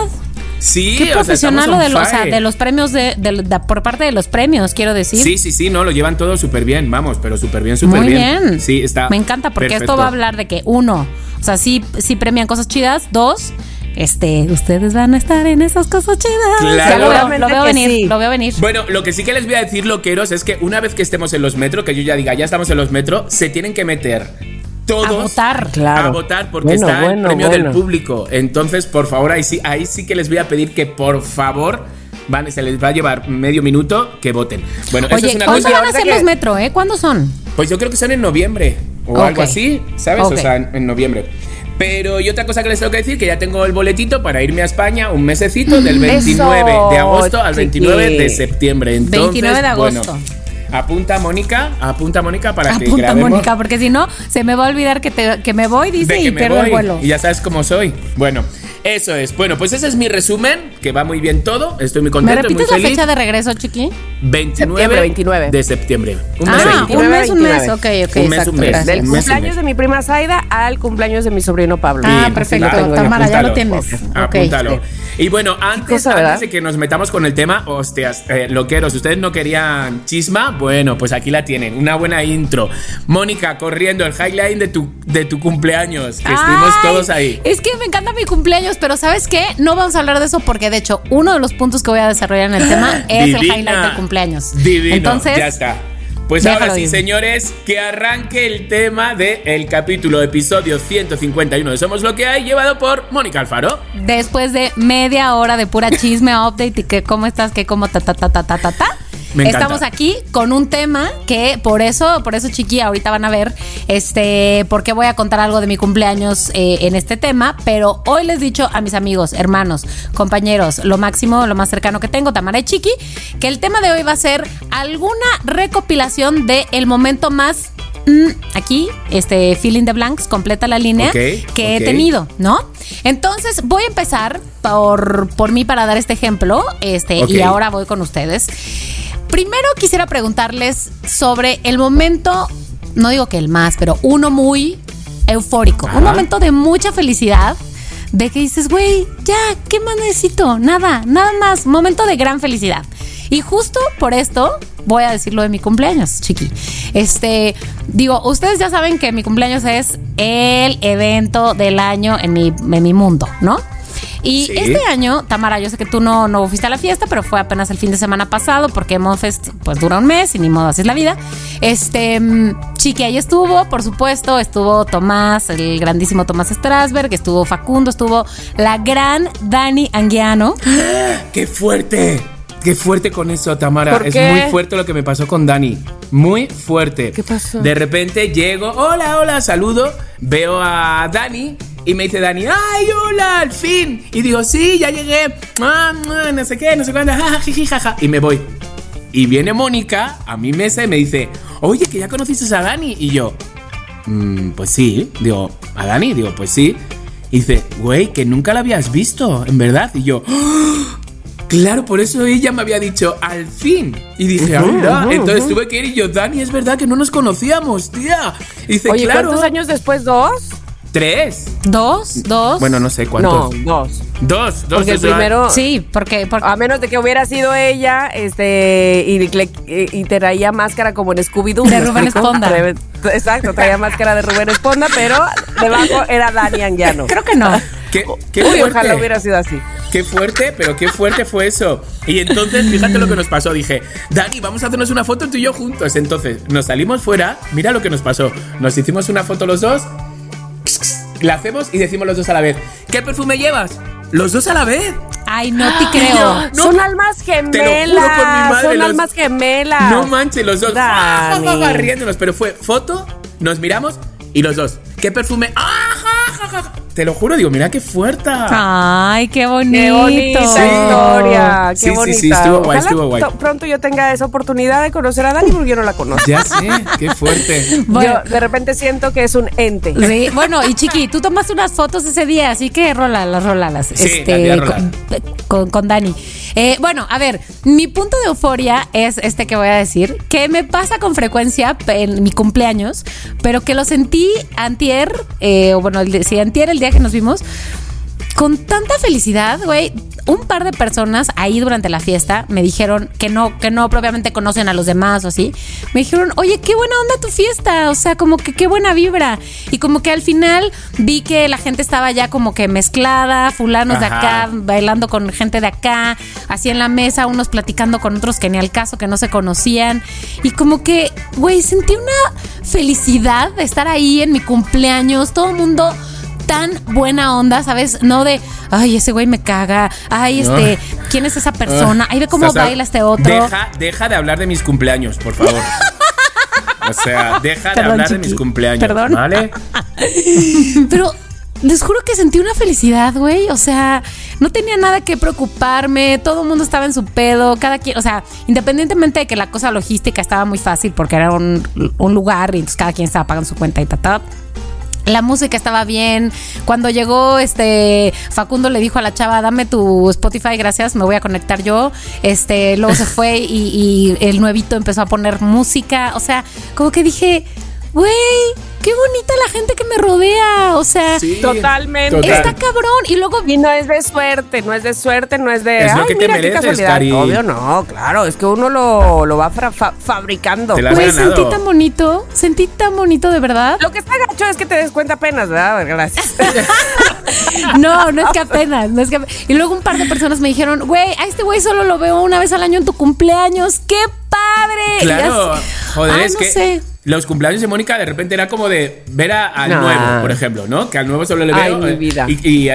Sí, Qué o profesional lo de los, o sea, de los premios de, de- de- por parte de los premios, quiero decir. Sí, sí, sí, no, lo llevan todo súper bien, vamos, pero súper bien, súper Muy bien. bien. Sí, está. Me encanta porque perfecto. esto va a hablar de que uno, o sea, sí, sí premian cosas chidas. Dos, este, ustedes van a estar en esas cosas chidas. Claro. Ya lo veo, lo veo venir, sí. lo veo venir. Bueno, lo que sí que les voy a decir, loqueros, es que una vez que estemos en los metros, que yo ya diga, ya estamos en los metros, se tienen que meter todos A votar. Claro. a votar porque Bueno, está el bueno, premio bueno. del público. Entonces, por favor, ahí sí, ahí sí que les voy a pedir que por favor van, se les va a llevar medio minuto que voten. Bueno, eso Oye, es una ¿cuándo cosa. van a que- los metro, eh? ¿Cuándo son? Pues yo creo que son en noviembre o Ok. algo así, ¿sabes? Ok. O sea, en, en noviembre. Pero y otra cosa que les tengo que decir, que ya tengo el boletito para irme a España un mesecito del 29 de agosto al 29 de chiqui. septiembre. Entonces, 29 de bueno, agosto. Apunta Mónica, apunta Mónica para que Apunta, grabemos. Mónica, porque si no, se me va a olvidar que, te- que me voy, dice, y que me pierdo voy. el vuelo. Y ya sabes cómo soy. Bueno, Eso es. Bueno, pues ese es mi resumen, que va muy bien todo. Estoy muy ¿Me contento, muy repites la fecha de regreso, chiqui? 29 Septiembre 29. de septiembre. Un ah, mes. veintinueve, un mes, un mes. 29. Ok, ok, Un mes, exacto. un mes. Del Un mes y cumpleaños de mi prima Zaida al cumpleaños de mi sobrino Pablo. Ah, Sí, perfecto. yo. Tamara, ya lo Apúntalo. tienes. Ok. Apúntalo. Y bueno, antes, antes de que nos metamos con el tema, hostias, eh, loqueros, ¿ustedes no querían chisma? Bueno, pues aquí la tienen, una buena intro. Mónica, corriendo el highline de tu, de tu cumpleaños, que estuvimos Ay, todos ahí. Es que me encanta mi cumpleaños, pero ¿sabes qué? No vamos a hablar de eso porque, de hecho, uno de los puntos que voy a desarrollar en el tema [LAUGHS] es el Divina. highlight del cumpleaños. Divino, Entonces, ya está. Pues déjalo ahora sí, ir. señores, que arranque el tema del capítulo, episodio 151 de Somos Lo que hay, llevado por Mónica Alfaro. después de media hora de pura chisme, [LAUGHS] update y que cómo estás, que cómo ta ta ta ta ta ta ta. Estamos aquí con un tema que por eso, por eso chiqui, ahorita van a ver, este, porque voy a contar algo de mi cumpleaños eh, en este tema, pero hoy les he dicho a mis amigos, hermanos, compañeros, lo máximo, lo más cercano que tengo, Tamara y Chiqui, que el tema de hoy va a ser alguna recopilación de el momento más mm, aquí, este, Feeling the Blanks, completa la línea que he tenido, ¿no? Entonces voy a empezar por, por mí para dar este ejemplo, este, y ahora voy con ustedes. Primero quisiera preguntarles sobre el momento, no digo que el más, pero uno muy eufórico, Ajá. un momento de mucha felicidad, de que dices, güey, ya, ¿qué más necesito? Nada, nada más, momento de gran felicidad. Y justo por esto voy a decir lo de mi cumpleaños, chiqui. Este, digo, ustedes ya saben que mi cumpleaños es el evento del año en mi, en mi mundo, ¿no? Y Sí. este año, Tamara, yo sé que tú no, no fuiste a la fiesta, pero fue apenas el fin de semana pasado, porque Monfest pues dura un mes y ni modo, así es la vida. Este, Chiqui ahí estuvo, por supuesto, estuvo Tomás, el grandísimo Tomás Strasberg, estuvo Facundo, estuvo la gran Dani Anguiano. [GASPS] ¡Qué fuerte! ¡Qué fuerte con eso, Tamara! ¿Por es qué? muy fuerte lo que me pasó con Dani. Muy fuerte. ¿Qué pasó? De repente llego, hola, hola, saludo, veo a Dani y me dice Dani, ¡ay, hola, al fin! Y digo, sí, ya llegué, ah, ah, no sé qué, no sé cuándo, [LAUGHS] y me voy. Y viene Mónica a mi mesa y me dice, oye, que ya conociste a Dani. Y yo, "Mm, pues sí. Digo, ¿a Dani? Digo, pues sí. Y dice, güey, que nunca la habías visto, en verdad. Y yo, "Ah, claro, por eso ella me había dicho, al fin. Y dije, Ujú, anda. ujú, Entonces ujú. tuve que ir y yo, Dani, es verdad que no nos conocíamos, tía. Y dice, Oye, claro. ¿cuántos años después? ¿Dos? Tres. ¿Dos? ¿Dos? Bueno, no sé No, cuántos. dos. Dos, dos. Porque el primero, Sí, porque, porque a menos de que hubiera sido ella, este, y, le- y traía máscara como en Scooby-Doo. De ¿me Rubén? Esponda. Exacto, traía máscara de Rubén Esponda, pero debajo era Dani Anguiano. creo que no. ¿Qué, qué Uy, ojalá hubiera sido así. Qué fuerte, pero qué fuerte fue eso. Y entonces, fíjate lo que nos pasó. Dije, Dani, vamos a hacernos una foto tú y yo juntos. Entonces, nos salimos fuera. Mira lo que nos pasó. Nos hicimos una foto los dos. La hacemos y decimos los dos a la vez. ¿Qué perfume llevas? Los dos a la vez. Ay, no te [GASPS] creo. No. son almas Te lo juro gemelas. por mi madre. son los- almas gemelas. No manches, los dos. [LAUGHS] riéndonos. Pero fue foto, nos miramos y los dos. ¿Qué perfume? ¡Ah, ja, ja, ja! Te lo juro, digo, mira qué fuerte. Ay, qué bonito. Qué bonita historia, qué Sí, sí, sí, bonita. estuvo guay, estuvo guay. to- pronto yo tenga esa oportunidad de conocer a Dani porque yo no la conozco. Ya sé, qué fuerte. [LAUGHS] Bueno. Yo de repente siento que es un ente. Sí, bueno, y Chiqui, tú tomaste unas fotos ese día, así que rólalas, rólalas. Rolar. con, con- con Dani. Eh, bueno, a ver, mi punto de euforia es este que voy a decir, que me pasa con frecuencia en mi cumpleaños, pero que lo sentí antier, eh, o bueno, el de- sí, antier, el día que nos vimos, con tanta felicidad, güey. Un par de personas ahí durante la fiesta me dijeron que no, que no propiamente conocen a los demás o así. Me dijeron, oye, qué buena onda tu fiesta. O sea, como que qué buena vibra. Y como que al final vi que la gente estaba ya como que mezclada, fulanos de acá, bailando con gente de acá, así en la mesa, unos platicando con otros que ni al caso, que no se conocían. Y como que, güey, sentí una felicidad de estar ahí en mi cumpleaños, todo el mundo tan buena onda, ¿sabes? No de, ay, ese güey me caga, ay, este, ¿quién es esa persona? Ay, ve cómo O sea, baila este otro. Deja, deja de hablar de mis cumpleaños, por favor. O sea, deja de hablar de mis cumpleaños. Perdón. ¿Vale? [LAUGHS] Pero les juro que sentí una felicidad, güey. O sea, no tenía nada que preocuparme. Todo el mundo estaba en su pedo. Cada quien, o sea, independientemente de que la cosa logística estaba muy fácil porque era un, un lugar y entonces cada quien estaba pagando su cuenta y ta, ta. La música estaba bien. Cuando llegó, este Facundo le dijo a la chava, dame tu Spotify, gracias, me voy a conectar yo. Este, luego se fue y, y el nuevito empezó a poner música. O sea, como que dije, güey, qué bonita la gente que me rodea. O sea, Sí, Totalmente. total. está cabrón. Y luego Y no es de suerte, no es de suerte, no es de. Es lo "Ay, que te mira qué mereces, casualidad". Cari. Obvio, no, claro. Es que uno lo, lo va fa- fabricando. Güey, sentí tan bonito, sentí tan bonito de verdad. Lo que está gacho es que te des cuenta apenas, ¿verdad? Gracias. [LAUGHS] No, no es que apenas, no es que Y luego un par de personas me dijeron, güey, a este güey solo lo veo una vez al año en tu cumpleaños, ¡qué padre! Y Claro, así- joder, Ay, es no que sé. Los cumpleaños de Mónica de repente era como de ver a- al nuevo, por ejemplo, ¿no? Que al nuevo solo le Ay, veo. mi eh, vida. Y, y-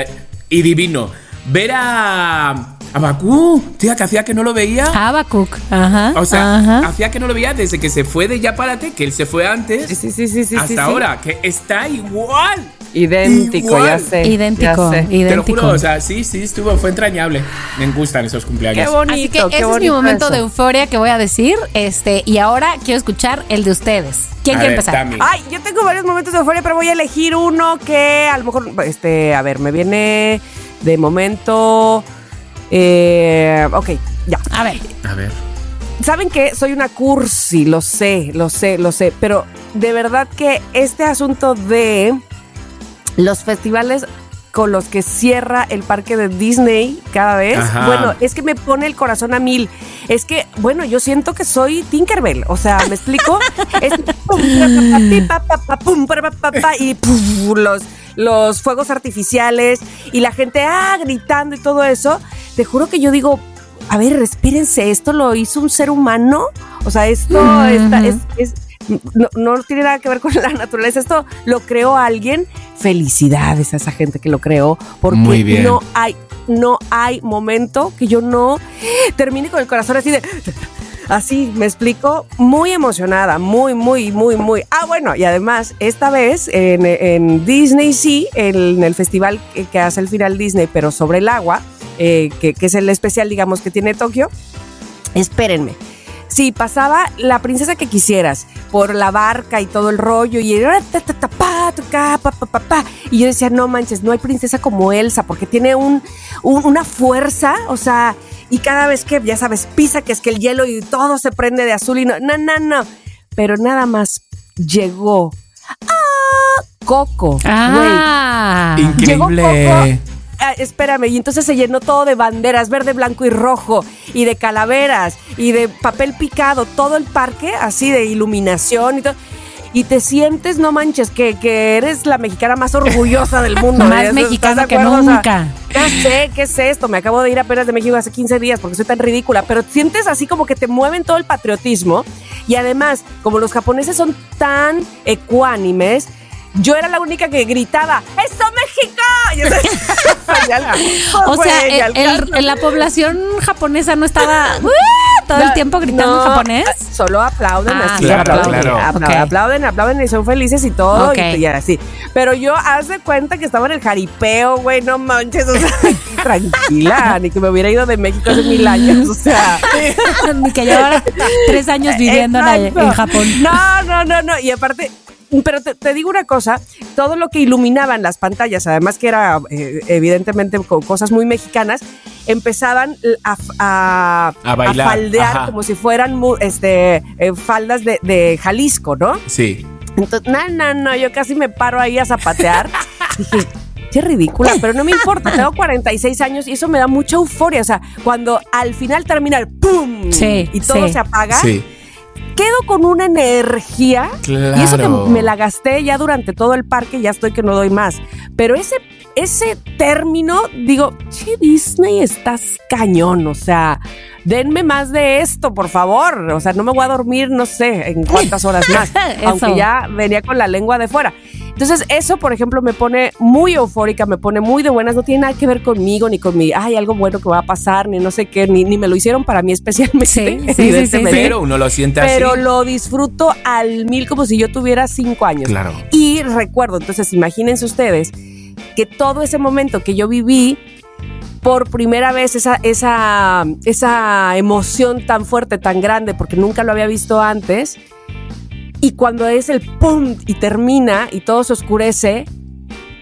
y divino. Ver a. a Bakú, tía, que hacía que no lo veía. Habacuc, ajá. O sea, ajá. hacía que no lo veía desde que se fue de Yapárate, que él se fue antes, Sí, sí, sí, sí, hasta sí, sí. ahora, que está igual. Idéntico, Igual. ya sé. idéntico, ya sé. Te lo idéntico. juro, o sea, sí, sí, estuvo, fue entrañable. Me gustan esos cumpleaños. Qué bonito. Así que qué ese es mi momento eso. de euforia que voy a decir. Este, y ahora quiero escuchar el de ustedes. ¿Quién A quiere ver, empezar? Ay, yo tengo varios momentos de euforia, pero voy a elegir uno que a lo mejor, este, a ver, me viene de momento. Eh, ok, ya. A ver. A ver. Saben que soy una cursi, lo sé, lo sé, lo sé, pero de verdad que este asunto de los festivales con los que cierra el parque de Disney cada vez, Ajá. bueno, es que me pone el corazón a mil. Es que, bueno, yo siento que soy Tinkerbell, o sea, ¿me explico? es y puf, los, los fuegos artificiales y la gente ah, gritando y todo eso. Te juro que yo digo, a ver, respírense, esto lo hizo un ser humano. O sea, esto está- es, es- no, no tiene nada que ver con la naturaleza. Esto lo creó alguien. Felicidades a esa gente que lo creó. Porque Muy bien. no hay, no hay momento que yo no termine con el corazón así de. Así, me explico, muy emocionada, muy, muy, muy, muy. Ah, bueno, y además, esta vez en, en Disney sí, en el festival que, que hace el final Disney, pero sobre el agua, eh, que, que es el especial, digamos, que tiene Tokio, espérenme. Sí, pasaba la princesa que quisieras por la barca y todo el rollo y era y yo decía, no manches, no hay princesa como Elsa porque tiene un, un- una fuerza, o sea, y cada vez que, ya sabes, pisa que es que el hielo y todo se prende de azul y no, no, no, no. Pero nada más llegó. ¡Ah! Coco. Ah. Llegó Increíble. Coco. Ah, espérame, y entonces se llenó todo de banderas, verde, blanco y rojo, y de calaveras, y de papel picado, todo el parque, así de iluminación y todo. Y te sientes, no manches, que, que eres la mexicana más orgullosa del [LAUGHS] mundo. Más ¿eh? ¿Estás mexicana que acuerdo? O sea, nunca. ya sé, ¿qué es esto? Me acabo de ir apenas de México hace 15 días porque soy tan ridícula, pero sientes así como que te mueven todo el patriotismo y además, como los japoneses son tan ecuánimes, yo era la única que gritaba, ¡Eso México! Y entonces, ya- O sea, el- la población japonesa no estaba [LAUGHS] ¡uh! todo el tiempo gritando No, en japonés. Solo aplauden Ah, así, Claro, aplauden, claro. aplauden, aplauden y son felices y todo Ok. y, así. Pero yo haz de cuenta que estaba en el jaripeo, güey, no manches, o sea, [LAUGHS] tranquila, ni que me hubiera ido de México hace mil años, o sea. [LAUGHS] Ni que llevara tres años viviendo en, en Japón. No, no, no, no. Y aparte, pero te, te digo una cosa, todo lo que iluminaban las pantallas, además que era eh, evidentemente con cosas muy mexicanas, empezaban a, a, A bailar, faldear ajá. como si fueran mu- este, eh, faldas de, de Jalisco, ¿no? Sí. Entonces, no, no, no, yo casi me paro ahí a zapatear. [LAUGHS] Dije, qué ridícula, pero no me importa, tengo 46 años y eso me da mucha euforia. O sea, cuando al final termina el ¡pum! Sí, y todo sí. se apaga, Sí. Quedo con una energía. Claro. Y eso que me la gasté ya durante todo el parque, ya estoy que no doy más. Pero ese, ese término, digo, che, Disney, estás cañón. O sea, denme más de esto, por favor. O sea, no me voy a dormir, no sé, en cuántas horas más. [LAUGHS] Aunque ya venía con la lengua de fuera. Entonces, eso, por ejemplo, me pone muy eufórica, me pone muy de buenas. No tiene nada que ver conmigo, ni con mi, ay, algo bueno que va a pasar, ni no sé qué, ni, ni me lo hicieron para mí especialmente. Sí, [LAUGHS] sí, sí, sí, evidentemente. Pero uno lo siente así. Pero lo disfruto al mil como si yo tuviera cinco años. Claro. Y recuerdo, entonces imagínense ustedes que todo ese momento que yo viví, por primera vez esa, esa, esa emoción tan fuerte, tan grande, porque nunca lo había visto antes, Y cuando es el pum y termina y todo se oscurece,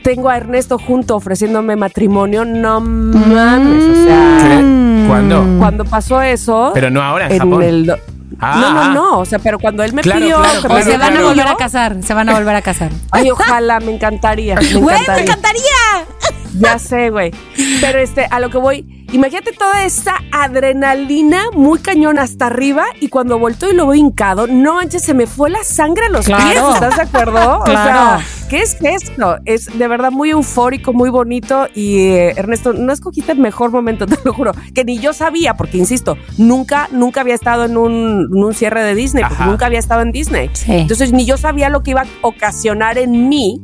tengo a Ernesto junto ofreciéndome matrimonio. No mames, o sea. ¿Qué? ¿Cuándo? Cuando pasó eso. Pero no ahora, en, Japón. el Ah, no, no, ah. no. O sea, pero cuando él me Claro, pidió. claro, que O me se van a volver a casar, se van a volver a casar. [LAUGHS] Ay, ojalá, me encantaría. Me [LAUGHS] ¡Güey, me encantaría. encantaría! Ya sé, güey. Pero este, a lo que voy, imagínate toda esa adrenalina muy cañón hasta arriba y cuando volteo y lo veo hincado, no manches, se me fue la sangre a los Claro. pies, ¿estás de acuerdo? O Claro. sea, ¿qué es esto? Es de verdad muy eufórico, muy bonito y eh, Ernesto, no escogiste el mejor momento, [LAUGHS] te lo juro, que ni yo sabía, porque insisto, nunca, nunca había estado en un, en un cierre de Disney, porque Ajá. nunca había estado en Disney. Sí. Entonces ni yo sabía lo que iba a ocasionar en mí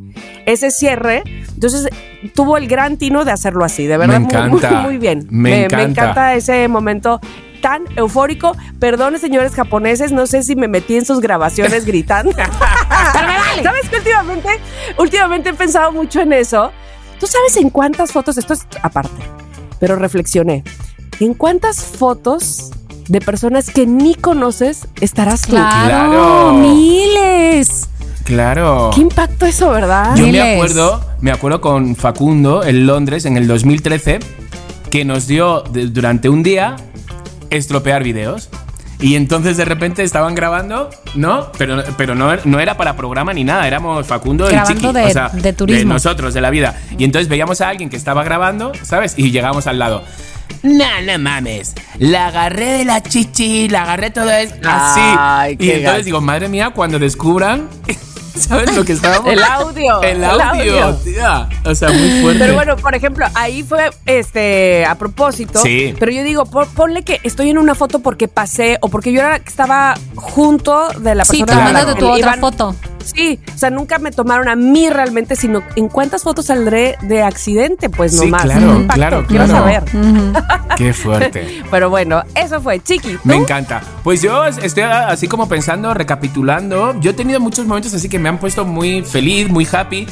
ese cierre. Entonces tuvo el gran tino de hacerlo así, de verdad. Me muy- encanta. Muy, muy bien. Me encanta. encanta ese momento tan eufórico. Perdone, señores japoneses, no sé si me metí en sus grabaciones [LAUGHS] gritando. Pero me vale. ¿Sabes que últimamente, últimamente he pensado mucho en eso? ¿Tú sabes en cuántas fotos, esto es aparte, pero reflexioné, en cuántas fotos de personas que ni conoces estarás tú? Claro, Claro. miles. Claro. Qué impacto eso, ¿verdad? Yo me acuerdo, me acuerdo con Facundo en Londres en el 2013 que nos dio de- durante un día estropear videos. Y entonces de repente estaban grabando, ¿no? Pero, pero no, no era para programa ni nada, éramos Facundo y Grabando Chiqui. de- o sea, de turismo. nosotros, de la vida. Y entonces veíamos a alguien que estaba grabando, ¿sabes? Y llegábamos al lado. No, no mames. La agarré de la chichi, la agarré todo es así. Ay, y entonces gacho. digo, madre mía, cuando descubran, ¿sabes lo que estábamos? El audio. El audio, tía. O sea, muy fuerte. Pero bueno, por ejemplo, ahí fue este a propósito. Sí. Pero yo digo, pon- ponle que estoy en una foto porque pasé o porque yo era estaba junto de la Sí, persona a la que tu otra iban- foto. Sí, o sea, nunca me tomaron a mí realmente, sino en cuántas fotos saldré de accidente, pues Sí, nomás. claro, ¿Qué impacto? claro, Quiero claro. saber. Qué fuerte. [LAUGHS] Pero bueno, eso fue, chiqui. ¿tú? Me encanta. Pues yo estoy así como pensando, recapitulando. Yo he tenido muchos momentos así que me han puesto muy feliz, muy happy.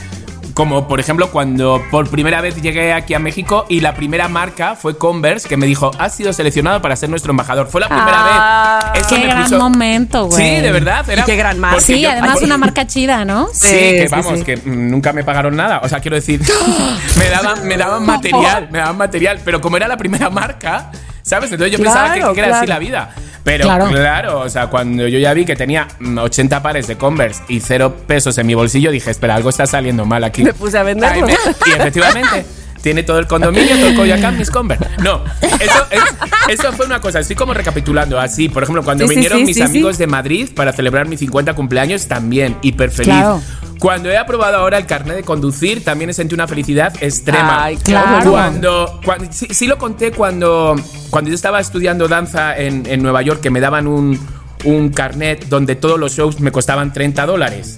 Como por ejemplo cuando por primera vez llegué aquí a México y la primera marca fue Converse que me dijo, has sido seleccionado para ser nuestro embajador. Fue la primera Ah, vez. Eso Qué me gran puso- momento, güey. Sí, de verdad. Era Y qué gran marca. Sí, yo- además Ay, una marca chida, ¿no? Sí, Sí, que vamos, sí. que nunca me pagaron nada. O sea, quiero decir, [GASPS] [LAUGHS] me daban, me daban material, me daban material. Pero como era la primera marca, ¿sabes? Entonces yo pensaba que, era así la vida. Pero claro. Claro. o sea, cuando yo ya vi que tenía mm, 80 pares de Converse y cero pesos en mi bolsillo, dije, espera, algo está saliendo mal aquí. Me puse a venderlos. Y efectivamente. [LAUGHS] Tiene todo el condominio, todo el Coyoacán, mis Converse. No, eso, es- eso fue una cosa. Estoy como recapitulando así. Por ejemplo, cuando Sí, vinieron sí, mis sí, amigos sí. de Madrid para celebrar mi 50 cumpleaños, también hiper feliz. Claro. Cuando he aprobado ahora el carnet de conducir, también he sentido una felicidad extrema. Ay, claro. Cuando, cuando- sí, sí lo conté cuando, cuando yo estaba estudiando danza en, en Nueva York, que me daban un, un carnet donde todos los shows me costaban 30 dólares.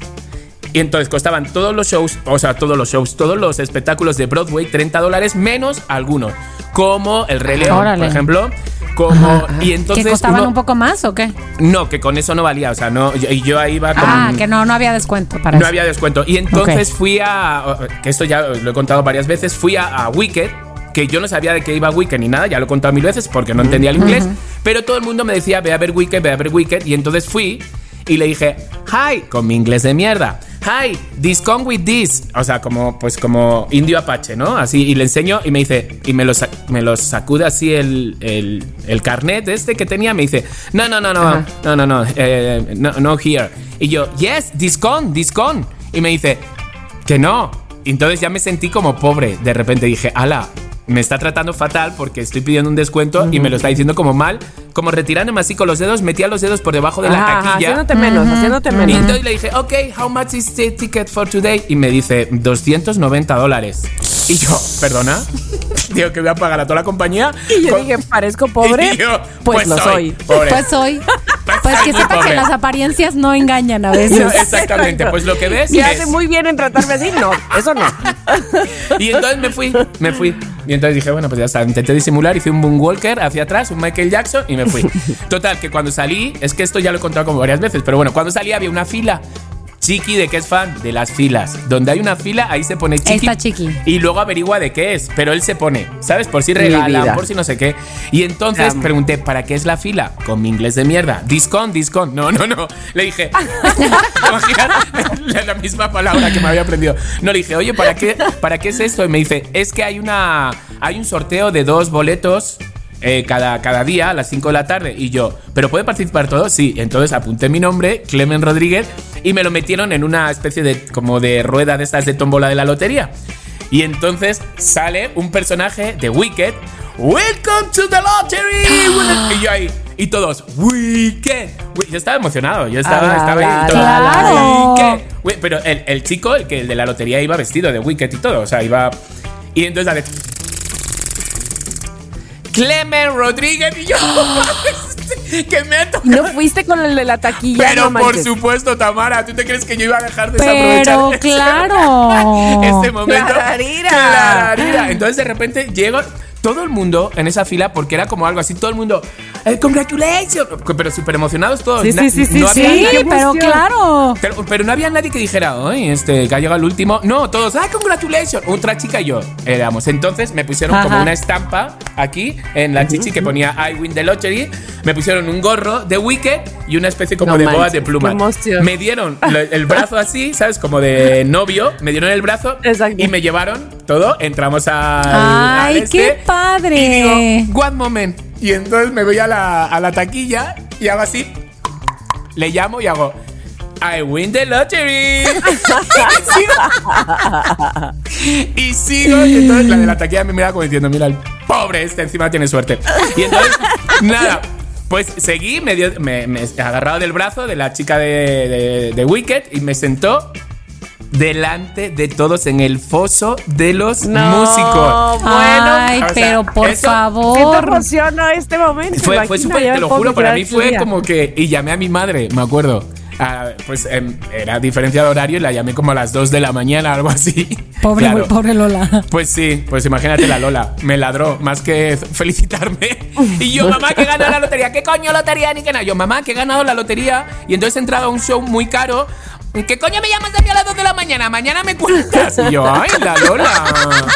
Y entonces costaban todos los shows, o sea, todos los shows, todos los espectáculos de Broadway, 30 dólares menos algunos. Como el Rey León, Órale. por ejemplo. Como, y entonces. ¿Que costaban uno- un poco más o qué? No, que con eso no valía. O sea, no, yo, y yo ahí iba con. Ah, que no, no había descuento para No eso. había descuento. Y entonces fui a. Que esto ya lo he contado varias veces. Fui a, a Wicked. Que yo no sabía de qué iba Wicked ni nada, ya lo he contado mil veces porque no entendía el inglés. Pero todo el mundo me decía, ve a ver Wicked, ve a ver Wicked. Y entonces fui y le dije, hi, con mi inglés de mierda. Hi, this come with this. O sea, como, pues como indio apache, ¿no? Así, y le enseño y me dice, y me lo, sa- me lo sacude así el, el, el carnet este que tenía. Me dice, no, no, no, no, no, no, no, eh, no, no here. Y yo, yes, this con, this con. Y me dice, que no. Y Entonces ya me sentí como pobre. De repente dije, ala, me está tratando fatal porque estoy pidiendo un descuento y me lo está diciendo como mal. Como retirándome así con los dedos, metía los dedos por debajo de la ajá, taquilla. haciéndote menos, haciéndote Y menos. entonces le dije, ok, how much is the ticket for today? Y me dice, 290 dólares. Y yo, ¿perdona? [LAUGHS] Digo que voy a pagar a toda la compañía. Y yo Con- dije, ¿parezco [LAUGHS] pobre? Y yo, pues, lo soy. Pobre. Pues soy. [LAUGHS] Pues Pues que sepa pobre. que las apariencias no engañan a No, veces. exactamente, pues lo que ves Y hace muy bien en tratarme así. No, eso no. Y entonces me fui, me fui. Y entonces dije, bueno, pues ya está. Intenté disimular, hice un moonwalker hacia atrás, un Michael Jackson y me fui. Total, que cuando salí, es que esto ya lo he contado como varias veces, pero bueno, cuando salí había una fila Chiqui, ¿de qué es fan? De las filas. Donde hay una fila, ahí se pone Chiqui. Está Chiqui. Y luego averigua de qué es. Pero él se pone, ¿sabes? Por si regalan, por si no sé qué. Y entonces pregunté, ¿para qué es la fila? Con mi inglés de mierda. Discount, discount. No, no, no. Le dije, [LAUGHS] Imagínate, la, la misma palabra que me había aprendido. No, le dije, oye, ¿para qué, ¿para qué es esto? Y me dice, es que hay una. Hay un sorteo de dos boletos. Eh, cada, cada día a las 5 de la tarde y yo, ¿pero puede participar todos? Sí, entonces apunté mi nombre, Clemen Rodríguez, y me lo metieron en una especie de como de rueda de estas de tómbola de la lotería. Y entonces sale un personaje de Wicked. Welcome to the lottery. [GASPS] y yo ahí. Y todos, Wicked. Wi- Yo estaba emocionado. Yo estaba, Ah, estaba ahí. y todos, claro. Wicked. Wi- Pero el, el chico, el, que, el de la lotería, iba vestido de Wicked y todo. O sea, iba. Y entonces dale. Clemen Rodríguez y yo. [GASPS] que me ha tocado. No fuiste con el de la taquilla. Pero no por supuesto, Tamara, ¿tú te crees que yo iba a dejar de desaprovechar Pero [LAUGHS] ese- claro. este momento. Clararira. Clararira. Entonces de repente llego todo el mundo en esa fila porque era como algo así, todo el mundo, eh, congratulations, pero súper emocionados todos. Sí, sí, sí, sí, no Sí, qué pero claro. pero, pero no había nadie que dijera, ay, este, que ha llegado el último. No, todos, ¡ah, congratulations! Otra chica y yo éramos. Entonces me pusieron como Ajá. una estampa aquí en la chichi que ponía I win the lottery. Me pusieron un gorro de Wicked y una especie como No de manches, boa de pluma. Me dieron el brazo así, ¿sabes? Como de novio. Me dieron el brazo Exacto. y me llevaron todo. Entramos al. Ay, al este, qué padre. Y digo, one moment. Y entonces me voy a la, a la taquilla y hago así. Le llamo y hago. I win the lottery. [LAUGHS] y sigo. Y entonces la de la taquilla me mira como diciendo: Mira, el pobre este encima tiene suerte. Y entonces, nada. Pues seguí, me, dio, me, me agarrado del brazo de la chica de, de, de Wicked y me sentó delante de todos en el foso de los No, músicos. Bueno, Ay, o sea, pero por eso- ¿Qué te favor. emociona este momento? Fue, fue ya te lo juro, para mí fue día. como que. Y llamé a mi madre, me acuerdo. Ah, pues em, era diferencia de horario y la llamé como a las 2 de la mañana, [LAUGHS] algo así. Pobre, Claro. pobre Lola. Pues sí, pues imagínate la Lola. Me ladró más que felicitarme. [LAUGHS] Y yo, mamá, que he ganado la lotería. ¿Qué coño lotería ni que nada? Yo, mamá, que he ganado la lotería. Y entonces he entrado a un show muy caro. ¿Qué coño me llamas de mí a las 2 de la mañana? Mañana me cuentas. Y yo, ay, la Lola.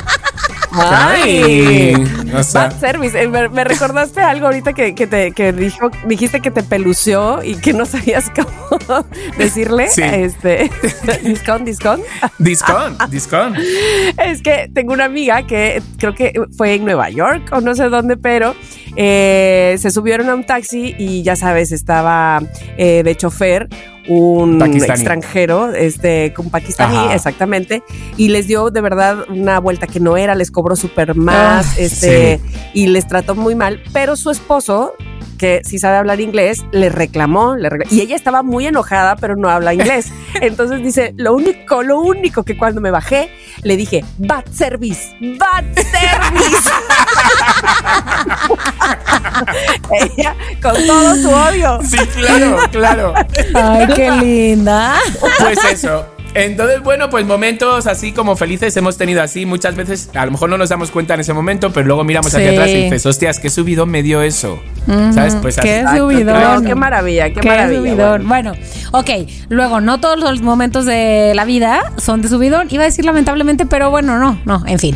Ay, o sea, Bad service. Eh, Me, me recordaste algo ahorita que, que te que dijo, dijiste que te pelució y que no sabías cómo [LAUGHS] decirle. Sí. Este, [LAUGHS] discount, discount. discount, discount. [LAUGHS] Es que tengo una amiga que creo que fue en Nueva York o no sé dónde, pero eh, se subieron a un taxi y ya sabes, estaba eh, de chofer un Pakistaní. extranjero, este, con pakistaní, Ajá. exactamente, y les dio de verdad una vuelta que no era, les cobró súper más, Ah, este, y les trató muy mal, pero su esposo que sí sabe hablar inglés, le reclamó, le y ella estaba muy enojada, pero no habla inglés. [LAUGHS] Entonces dice, lo único, lo único que cuando me bajé, le dije, bad service, bad service. [LAUGHS] ella con todo su odio. Sí, claro, claro. Ay, qué linda. Pues eso. Entonces, bueno, pues momentos así como felices hemos tenido así muchas veces. A lo mejor no nos damos cuenta en ese momento, pero luego miramos hacia atrás y dices, hostias, qué subidón me dio eso. ¿Sabes? Pues así. Qué subidón. qué maravilla, qué, Qué maravilla. subidón. Bueno. ok. Luego, no todos los momentos de la vida son de subidón. Iba a decir lamentablemente, pero bueno, no, no, en fin.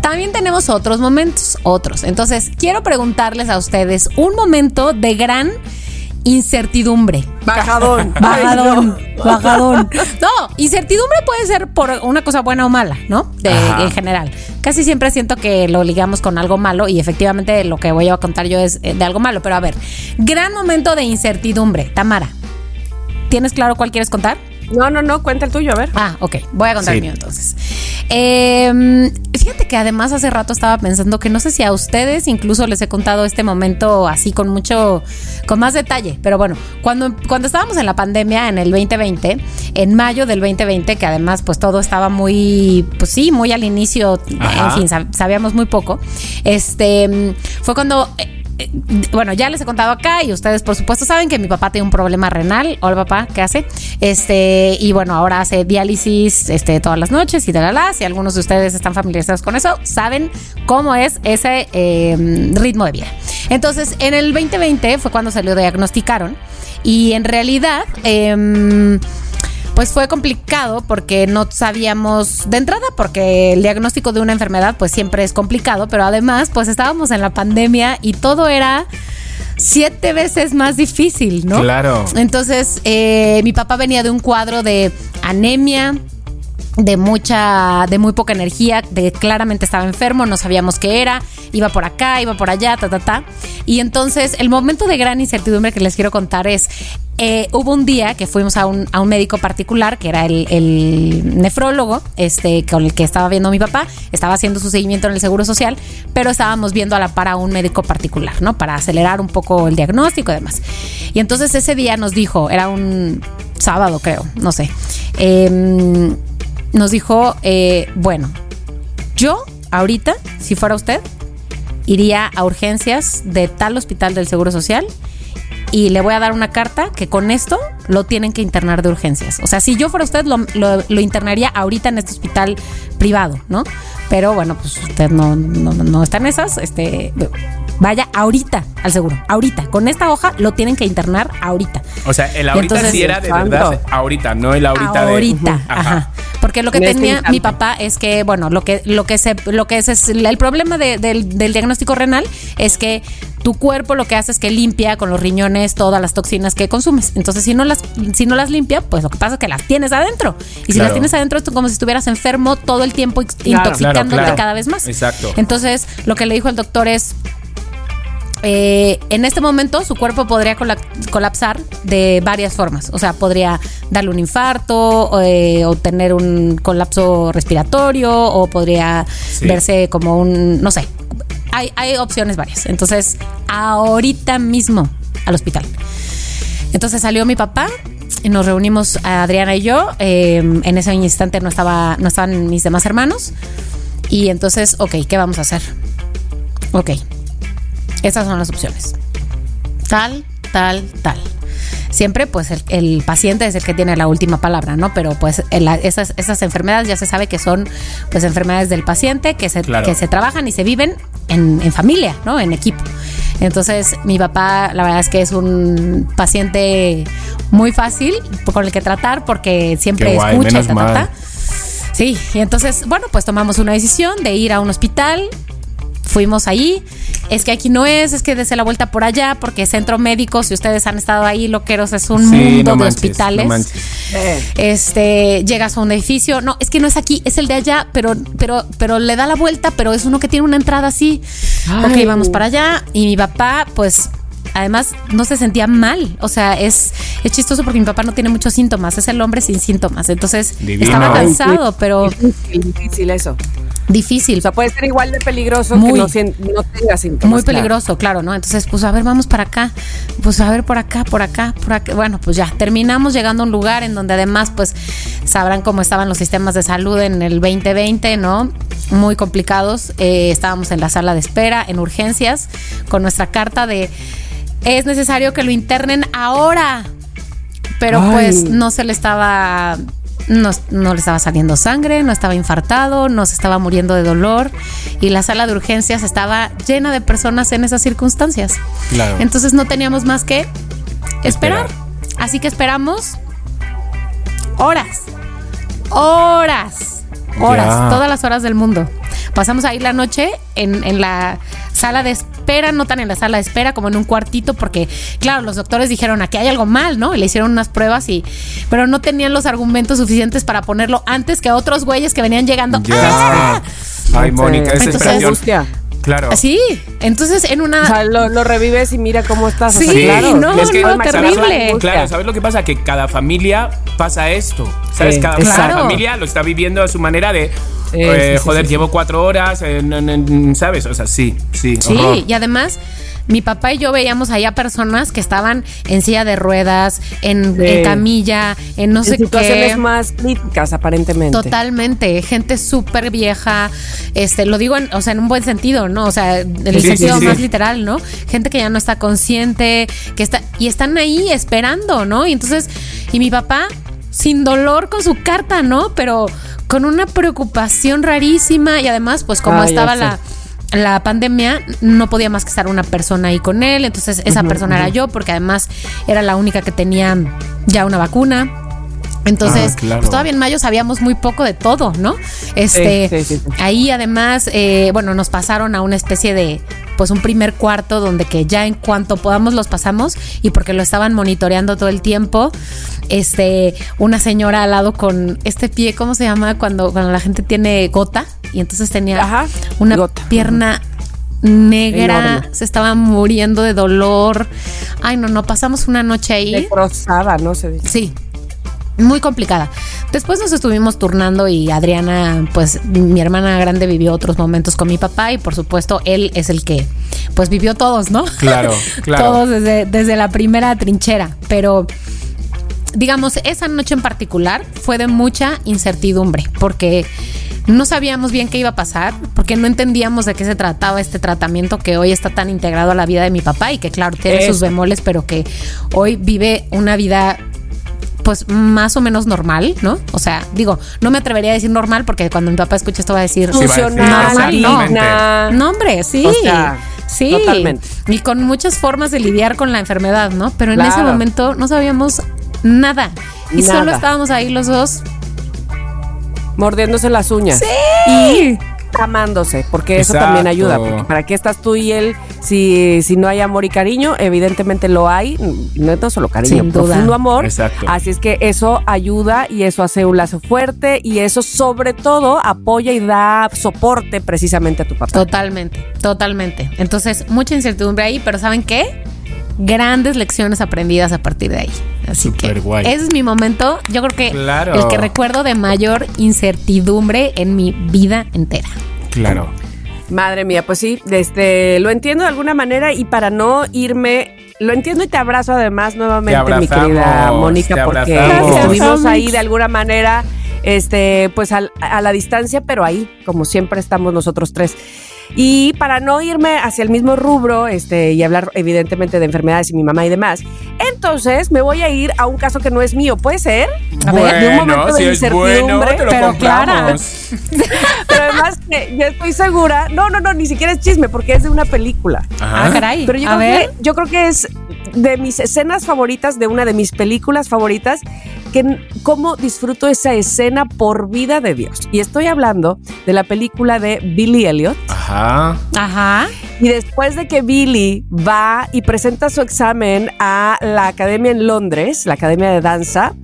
También tenemos otros momentos, otros. Entonces, quiero preguntarles a ustedes un momento de gran incertidumbre. Bajadón. [LAUGHS] Bajadón, Ay, no. bajadón. [LAUGHS] No, incertidumbre puede ser por una cosa buena o mala, ¿no? De, en general. Casi siempre siento que lo ligamos con algo malo y efectivamente lo que voy a contar yo es eh, de algo malo. Pero a ver, gran momento de incertidumbre. Tamara, ¿tienes claro cuál quieres contar? No, no, no, cuenta el tuyo, a ver. Ah, ok. Voy a contar Sí. el mío entonces. Eh, fíjate que además hace rato estaba pensando que no sé si a ustedes incluso les he contado este momento así con mucho, con más detalle. Pero bueno, cuando, cuando estábamos en la pandemia en el 2020, en mayo del 2020, que además pues todo estaba muy, pues sí, muy al inicio, Ajá. en fin, sab- sabíamos muy poco. Este, fue cuando... eh, bueno, ya les he contado acá y ustedes por supuesto saben que mi papá tiene un problema renal. Hola papá, ¿qué hace? Este, y bueno, ahora hace diálisis este, todas las noches y tal, si algunos de ustedes están familiarizados con eso, saben cómo es ese eh, ritmo de vida. Entonces, en el 2020 fue cuando se lo diagnosticaron y en realidad... em, pues fue complicado porque no sabíamos de entrada, porque el diagnóstico de una enfermedad pues siempre es complicado, pero además pues estábamos en la pandemia y todo era siete veces más difícil, ¿no? Claro. Entonces, eh, mi papá venía de un cuadro de anemia, de mucha, de muy poca energía, de claramente estaba enfermo, no sabíamos qué era, iba por acá, iba por allá, ta, ta, ta. Y entonces el momento de gran incertidumbre que les quiero contar es, eh, hubo un día que fuimos a un, a un médico particular, que era el, el, nefrólogo, este, con el que estaba viendo mi papá, estaba haciendo su seguimiento en el Seguro Social, pero estábamos viendo a la par a un médico particular, ¿no? Para acelerar un poco el diagnóstico y demás. Y entonces ese día nos dijo, era un sábado creo, no sé. Eh, nos dijo, eh, bueno, yo ahorita, si fuera usted, iría a urgencias de tal hospital del Seguro Social y le voy a dar una carta que con esto lo tienen que internar de urgencias. O sea, si yo fuera usted, lo, lo, internaría ahorita en este hospital privado, ¿no? Pero bueno, pues usted no, no, no está en esas, este vaya ahorita al seguro, ahorita. Con esta hoja lo tienen que internar ahorita. O sea, el ahorita entonces, sí era de verdad ahorita, no el ahorita, ahorita de. ajá. ajá. Porque lo que En tenía mi papá es que, bueno, lo que, lo que se, lo que es, es el problema de- del, del diagnóstico renal es que tu cuerpo lo que hace es que limpia con los riñones todas las toxinas que consumes. Entonces, si no las, si no las limpia, pues lo que pasa es que las tienes adentro. Y si Claro. las tienes adentro, es como si estuvieras enfermo todo el tiempo Claro, intoxicándote claro, claro. cada vez más. Exacto. Entonces, lo que le dijo el doctor es, eh, en este momento su cuerpo podría cola- colapsar de varias formas. O sea, podría darle un infarto eh, o tener un colapso respiratorio o podría Sí. verse como un, no sé, hay, hay opciones varias. Entonces, ahorita mismo al hospital. Entonces salió mi papá y nos reunimos a Adriana y yo. eh, en ese instante no, estaba, no estaban mis demás hermanos. Y entonces, ok, ¿qué vamos a hacer? Ok, estas son las opciones. Tal, tal, tal. Siempre, pues, el, el paciente es el que tiene la última palabra, ¿no? Pero, pues, el- esas, esas enfermedades ya se sabe que son, pues, enfermedades del paciente que se, Claro. que se trabajan y se viven en, en familia, ¿no? En equipo. Entonces, mi papá, la verdad es que es un paciente muy fácil con el que tratar porque siempre guay, escucha y ta, ta, ta. Sí, y entonces, bueno, pues tomamos una decisión de ir a un hospital. Fuimos ahí. Es que aquí no es, es que desde la vuelta por allá, porque centro médico, si ustedes han estado ahí, loqueros, es un Sí, mundo no de manches, hospitales. no manches. Eh, Este, llegas a un edificio, no, es que no es aquí, es el de allá, pero, pero, pero le da la vuelta, pero es uno que tiene una entrada así. Ay. Ok, vamos para allá. Y mi papá, pues, además no se sentía mal. O sea, es, es chistoso porque mi papá no tiene muchos síntomas, es el hombre sin síntomas. Entonces, Divino. estaba cansado, pero difícil, difícil eso. Difícil. O sea, puede ser igual de peligroso Muy. que no, tenga síntomas. Muy claro. peligroso, claro, ¿no? Entonces, pues a ver, vamos para acá, pues a ver por acá, por acá, por acá. Bueno, pues ya terminamos llegando a un lugar en donde además, pues sabrán cómo estaban los sistemas de salud en el 2020, ¿no? Muy complicados. Eh, estábamos en la sala de espera, en urgencias, con nuestra carta de es necesario que lo internen ahora. Pero Ay. pues no se le estaba no, no le estaba saliendo sangre, no estaba infartado, no se estaba muriendo de dolor y la sala de urgencias estaba llena de personas en esas circunstancias. Claro. Entonces no teníamos más que esperar. Esperar. Así que esperamos horas, horas, horas, todas las horas del mundo. Pasamos ahí la noche en, en la sala de espera, no tan en la sala de espera como en un cuartito, porque claro, los doctores dijeron aquí hay algo mal, ¿no? Y le hicieron unas pruebas y, pero no tenían los argumentos suficientes para ponerlo antes que otros güeyes que venían llegando. ¡Ah! Ay, Mónica, Entonces, desesperación. Claro. Sí, entonces en una O sea, lo, lo revives y mira cómo estás. Sí, claro. no, Es que, no, ¿sabes? terrible. Claro, ¿sabes lo que pasa? Que cada familia pasa esto. ¿Sabes? Sí, cada, familia lo está viviendo a su manera de. Eh, sí, joder, sí, llevo cuatro horas, eh, n- n- ¿sabes? O sea, sí, sí. Sí, horror. y además mi papá y yo veíamos allá personas que estaban en silla de ruedas, en, Sí. en camilla, en no En sé situaciones qué. más críticas, aparentemente. Totalmente, gente súper vieja, este, lo digo en, o sea, en un buen sentido, ¿no? O sea, en el Sí, sentido sí, más literal, ¿no? Gente que ya no está consciente, que está, y están ahí esperando, ¿no? Y entonces, y mi papá, sin dolor con su carta, ¿no? Pero con una preocupación rarísima y además, pues como Ah, estaba la la pandemia no podía más que estar una persona ahí con él, entonces esa persona era yo porque además era la única que tenía ya una vacuna. Entonces, Ah, claro. pues todavía en mayo sabíamos muy poco de todo, ¿no? Este, Sí, sí, sí, sí. ahí además, eh, bueno, nos pasaron a una especie de, pues un primer cuarto donde que ya en cuanto podamos los pasamos y porque lo estaban monitoreando todo el tiempo, este, una señora al lado con este pie, ¿cómo se llama? Cuando, cuando la gente tiene gota y entonces tenía Ajá, una gota. pierna negra, Enorme. se estaba muriendo de dolor. Ay, no, no, pasamos una noche ahí. Destrozada, ¿no? Se dice. Sí. Muy complicada. Después nos estuvimos turnando y Adriana, pues mi hermana grande vivió otros momentos con mi papá y por supuesto él es el que pues vivió todos, ¿no? Claro, [LAUGHS] claro. todos desde, desde la primera trinchera. Pero digamos, esa noche en particular fue de mucha incertidumbre porque no sabíamos bien qué iba a pasar, porque no entendíamos de qué se trataba este tratamiento que hoy está tan integrado a la vida de mi papá y que claro, tiene sus bemoles, pero que hoy vive una vida pues más o menos normal, ¿no? O sea, digo, no me atrevería a decir normal porque cuando mi papá escuche esto va a decir Funcional, normal, no. hombre, sí. O sea, sí. totalmente. Y con muchas formas de lidiar con la enfermedad, ¿no? Pero en ese momento no sabíamos nada. Y Nada. solo estábamos ahí los dos. Mordiéndose las uñas. Sí. amándose, porque eso Exacto. también ayuda. Porque ¿Para qué estás tú y él si, si no hay amor y cariño? Evidentemente lo hay, no, no solo cariño, Sin duda. amor. Exacto. Así es que eso ayuda y eso hace un lazo fuerte y eso sobre todo apoya y da soporte precisamente a tu papá. Totalmente, totalmente. Entonces, mucha incertidumbre ahí, pero ¿saben qué? Grandes lecciones aprendidas a partir de ahí. Así que Superguay. ese es mi momento, yo creo que Claro. el que recuerdo de mayor incertidumbre en mi vida entera. Claro. Madre mía, pues sí, este, lo entiendo de alguna manera y para no irme, lo entiendo y te abrazo además nuevamente, Te mi querida Mónica, porque abrazamos. estuvimos ahí de alguna manera, este, pues al- a la distancia, pero ahí, como siempre estamos nosotros tres. Y para no irme hacia el mismo rubro, este, y hablar evidentemente de enfermedades y mi mamá y demás, entonces me voy a ir a un caso que no es mío, ¿puede ser? A ver, de un momento de bueno, incertidumbre, te lo pero compramos. [LAUGHS] pero además que yo estoy segura, no, no, no, ni siquiera es chisme, porque es de una película. Ah, Ajá. caray. Pero yo a creo, ver. que, yo creo que es de mis escenas favoritas, de una de mis películas favoritas, que cómo disfruto esa escena por vida de Dios. Y estoy hablando de la película de Billy Elliot. Ajá. Ajá. Y después de que Billy va y presenta su examen a la academia en Londres, la academia de danza,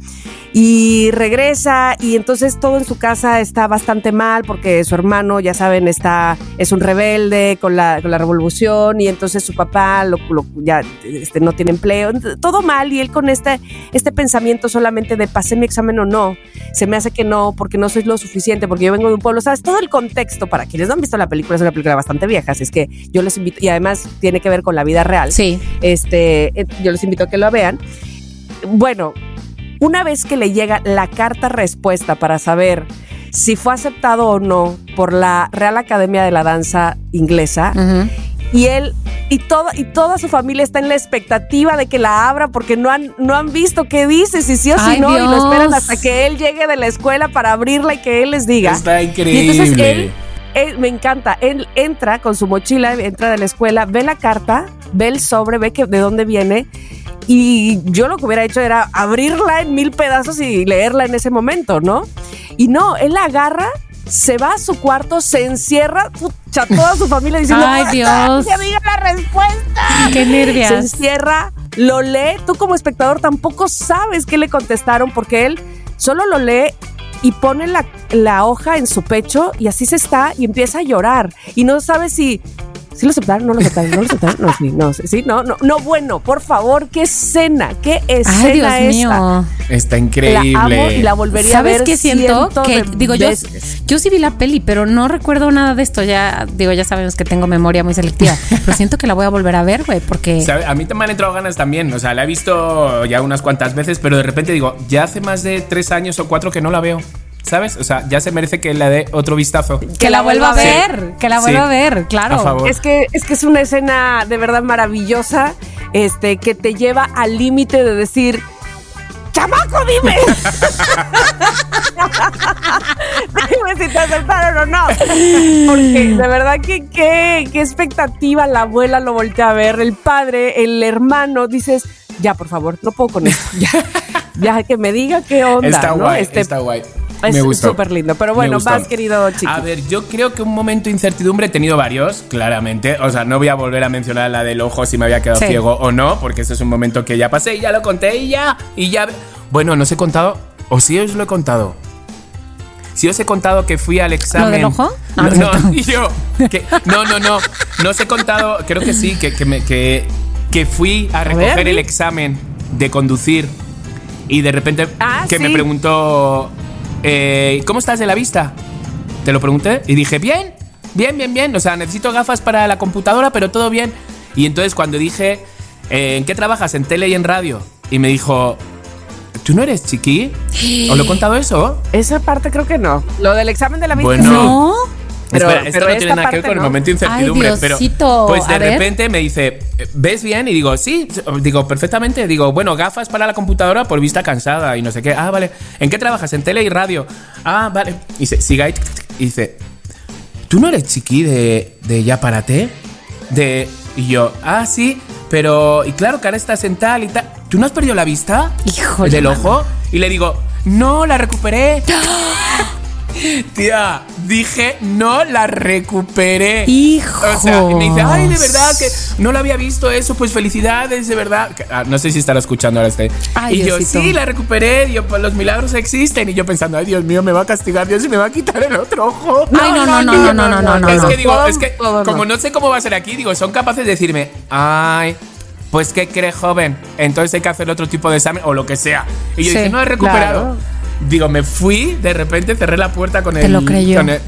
y regresa y entonces todo en su casa está bastante mal porque su hermano, ya saben, está es un rebelde con la, con la revolución y entonces su papá lo, lo- ya este, no tiene empleo, todo mal y él con este, este pensamiento solamente de pasé mi examen o no, se me hace que no porque no soy lo suficiente, porque yo vengo de un pueblo, sabes, todo el contexto para quienes no han visto la película, es una película bastante vieja, así es que yo les invito, y además tiene que ver con la vida real Sí. este, eh, yo les invito a que lo vean. Bueno, una vez que le llega la carta respuesta para saber si fue aceptado o no por la Real Academia de la Danza Inglesa, y él y toda y toda su familia está en la expectativa de que la abra porque no han no han visto qué dice si sí o si Ay, no y lo esperan hasta que él llegue de la escuela para abrirla y que él les diga. Está Y entonces increíble. él, él- me encanta, él entra con su mochila, entra de la escuela, ve la carta, ve el sobre, ve que de dónde viene. Y yo lo que hubiera hecho era abrirla en mil pedazos y leerla en ese momento, ¿no? Y no, él la agarra, se va a su cuarto, se encierra, pucha, toda su familia diciendo, Ay, Dios. ¡Que diga la respuesta! Qué Se nervios. encierra, lo lee, tú como espectador tampoco sabes qué le contestaron porque él solo lo lee y pone la, la hoja en su pecho y así se está y empieza a llorar. Y no sabe si... ¿Sí lo aceptaron? ¿No lo aceptaron? ¿No lo aceptaron? No, sí, no, sí, no, no, no, bueno, por favor, qué escena, qué escena Ay, Dios esta. mío. Está La increíble. amo y la volvería a ¿Sabes ver qué siento? Que digo yo, veces. yo sí vi la peli, pero no recuerdo nada de esto. Ya digo, ya sabemos que tengo memoria muy selectiva, pero siento que la voy a volver a ver, güey, porque [LAUGHS] ¿Sabe? A mí te me han entrado ganas también. O sea, la he visto ya unas cuantas veces, pero de repente digo, ya hace más de tres años o cuatro que no la veo. ¿Sabes? O sea, ya se merece que le dé otro vistazo. que la vuelva a Sí. ver, que la Sí. vuelva a ver, claro. A favor. Es que, es que es una escena de verdad maravillosa, este, que te lleva al límite de decir, ¡Chamaco, dime! [LAUGHS] dime si te aceptaron o no. Porque de verdad que qué, qué expectativa la abuela lo voltea a ver, el padre, el hermano, dices, ya, por favor, no puedo con esto. Ya. ya que me diga qué onda. Está ¿no? guay, Este, está guay. Es súper lindo. Pero bueno, vas, querido chiqui. A ver, yo creo que un momento de incertidumbre he tenido varios, claramente. O sea, no voy a volver a mencionar la del ojo si me había quedado Sí. ciego o no, porque ese es un momento que ya pasé y ya lo conté y ya. Y ya. Bueno, no os he contado. O sí os lo he contado. Si os he contado que fui al examen. del ojo? No, no, [LAUGHS] yo. que- no, no, no. No os he contado. Creo que sí, que, que, me- que, que fui a recoger ver, el examen de conducir y de repente Ah, que me preguntó, eh, ¿cómo estás de la vista? Te lo pregunté y dije, bien, bien, bien, bien. O sea, necesito gafas para la computadora, pero todo bien. Y entonces cuando dije, eh, ¿en qué trabajas? En tele y en radio. Y me dijo, ¿tú no eres chiqui? ¿Os lo he contado eso? Esa parte creo que no. Lo del examen de la vista. Bueno. No. Pero- Espera, esto pero no tiene nada que ver con el momento de incertidumbre, Ay, pero pues de ver. repente me dice, ¿ves bien? Y digo, sí, digo, perfectamente. Digo, bueno, gafas para la computadora por vista cansada y no sé qué. Ah, vale. ¿En qué trabajas? En tele y radio. Ah, vale. Y se sigue ahí y dice, ¿tú no eres chiqui de, de Ya Párate? De. Y yo, ah, sí, pero. Y claro que ahora estás en tal y tal. ¿Tú no has perdido la vista? Híjole, Del ojo. Y le digo, no, la recuperé. [GASPS] [GASPS] Tía, dije, no la recuperé. Hijos. O sea, y me dice, ay, de verdad que no lo había visto eso, pues felicidades, de verdad. Que- ah, no sé si estará escuchando ahora este. Ay, y yo, Diosito. sí, la recuperé. Y yo, pues los milagros existen. Y yo pensando, ay, Dios mío, me va a castigar Dios y me va a quitar el otro ojo. Ay, no, no, no, no, no, no, no, no. Es no. que digo, es que no. como no sé cómo va a ser aquí, digo, son capaces de decirme, ay, pues ¿qué cree joven? Entonces hay que hacer otro tipo de examen o lo que sea. Y yo Sí, dije, no he recuperado. claro. Digo, me fui, de repente cerré la puerta con Te el. lo creyó. con el-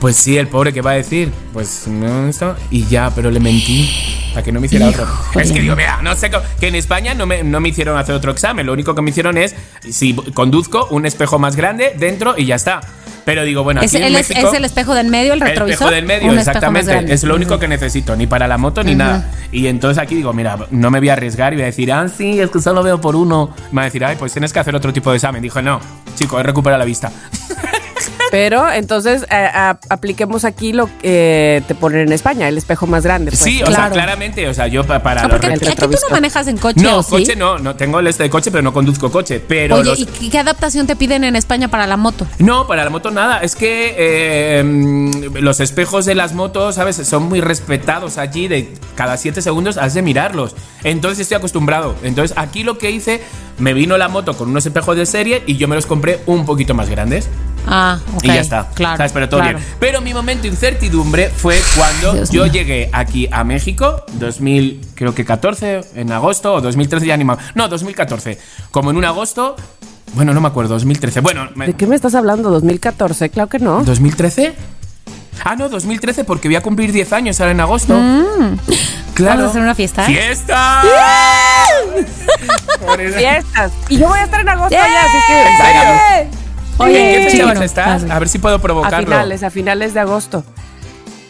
pues sí, el pobre que va a decir, pues no esto y ya, pero le mentí para que no me hiciera otro. Es que digo, mira, no sé que en España no me, no me hicieron hacer otro examen, lo único que me hicieron es si conduzco un espejo más grande dentro y ya está. Pero digo, bueno, Es, aquí en el, México es el espejo del medio, el el retrovisor. espejo del medio, exactamente. Es lo único que necesito, ni para la moto ni nada. Y entonces aquí digo, mira, no me voy a arriesgar y voy a decir, ah, sí, es que solo veo por uno. Me va a decir, ay, pues tienes que hacer otro tipo de examen. Dijo, no, chico, he recuperado la vista. [LAUGHS] Pero entonces eh, a- apliquemos aquí lo que eh, te ponen en España, el espejo más grande. pues. sí, o sea, claro. claramente, o sea, yo pa- para Ah, los porque aquí tú no manejas en coche, No, ¿o sí? coche no, no tengo el este de coche, pero no conduzco coche. Pero Oye, los- ¿y qué adaptación te piden en España para la moto? No, para la moto nada. Es que eh, mm, los espejos de las motos, ¿sabes? Son muy respetados allí. De cada siete segundos has de mirarlos. Entonces estoy acostumbrado. Entonces aquí lo que hice, me vino la moto con unos espejos de serie y yo me los compré un poquito más grandes. Ah, ok. y ya está. Claro. ¿Sabes? Pero todo claro. bien. Pero mi momento de incertidumbre fue cuando Dios yo mío. llegué aquí a México, 2000, creo que 14, en agosto, o 2013 ya ni me- No, 2014. Como en un agosto. Bueno, no me acuerdo, 2013. Bueno, me- ¿De qué me estás hablando? ¿2014? Claro que no. ¿2013? Ah, no, 2013, porque voy a cumplir 10 años ahora en agosto. Claro. ¿Vamos a hacer una fiesta? ¡Fiesta! Fiestas. Y yo voy a estar en agosto ¡Yeah! allá, así que. Oye, ¿En qué sí, fecha bueno, estás? A ver si puedo A provocarlo. finales, a finales de agosto.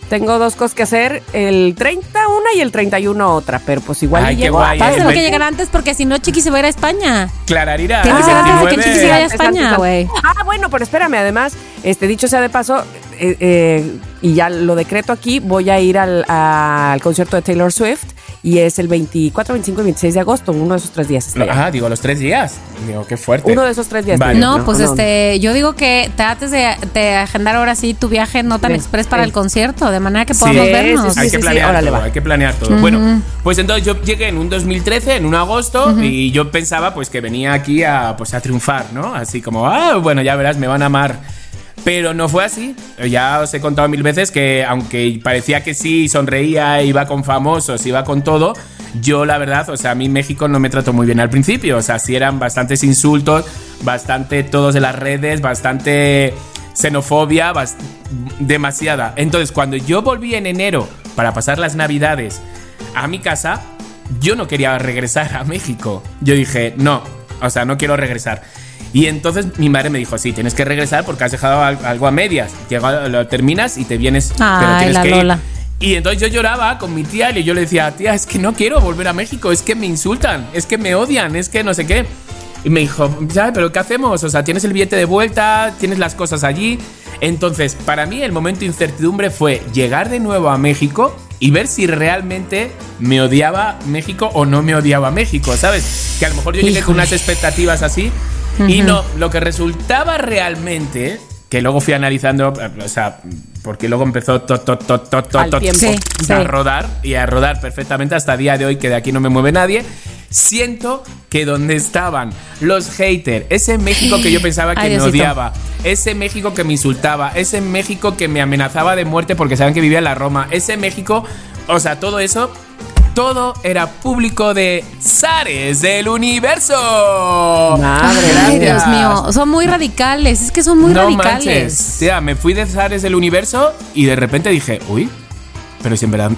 Tengo dos cosas que hacer, el 30 una y el 31 otra, pero pues igual Ay, llego. guay, Pásalo eh. que llegar antes porque si no, Chiqui se va a ir a España. Clararira, Tiene que ser antes de que 29. Chiqui se vaya a España, güey. Ah, bueno, pero espérame, además, este dicho sea de paso, eh, eh, y ya lo decreto aquí, voy a ir al, al concierto de Taylor Swift y es el 24, 25 y 26 de agosto, uno de esos tres días. ahí. Ajá, digo, los tres días. Digo, qué fuerte. Uno de esos tres días. Vale. No, ahí, pues este, yo digo que trates de, de agendar ahora sí tu viaje no tan Sí, express para sí. el concierto, de manera que Sí, podamos sí, vernos. hay sí, que sí, planear órale, todo, va. hay que planear todo. Bueno, pues entonces yo llegué en un 2013, en un agosto, y yo pensaba pues que venía aquí a, pues, a triunfar, ¿no? Así como, ah, bueno, ya verás, me van a amar. Pero no fue así. Ya os he contado mil veces que aunque parecía que sí, sonreía, iba con famosos, iba con todo, yo la verdad, o sea, a mí México no me trató muy bien al principio. O sea, sí eran bastantes insultos, bastante todos de las redes, bastante xenofobia, bas- demasiada. Entonces, cuando yo volví en enero para pasar las navidades a mi casa, yo no quería regresar a México. Yo dije, no, o sea, no quiero regresar. Y entonces mi madre me dijo, sí, tienes que regresar porque has dejado al- algo a medias. Llega- lo terminas y te vienes, pero Ay, tienes la que ir". Lola. Y entonces yo lloraba con mi tía y yo le decía, tía, es que no quiero volver a México, es que me insultan, es que me odian, es que no sé qué. Y me dijo, ya, pero ¿qué hacemos? O sea, tienes el billete de vuelta, tienes las cosas allí. Entonces, para mí el momento de incertidumbre fue llegar de nuevo a México y ver si realmente me odiaba México o no me odiaba México, ¿sabes? Que a lo mejor yo llegué con unas expectativas así y no, lo que resultaba realmente, que luego fui analizando, o sea, porque luego empezó to, to, to, to, to, Al to- tiempo. Sí, sí. a rodar y a rodar perfectamente hasta día de hoy que de aquí no me mueve nadie. Siento que donde estaban los haters, ese México que yo pensaba que Ay, me Diosito. odiaba, ese México que me insultaba, ese México que me amenazaba de muerte porque saben que vivía en la Roma, ese México, o sea, todo eso, todo era público de Zares del universo. Madre Ay, mía. Dios mío, son muy radicales, es que son muy no radicales. manches. Tía, me fui de Zares del universo y de repente dije, uy, pero si en verdad,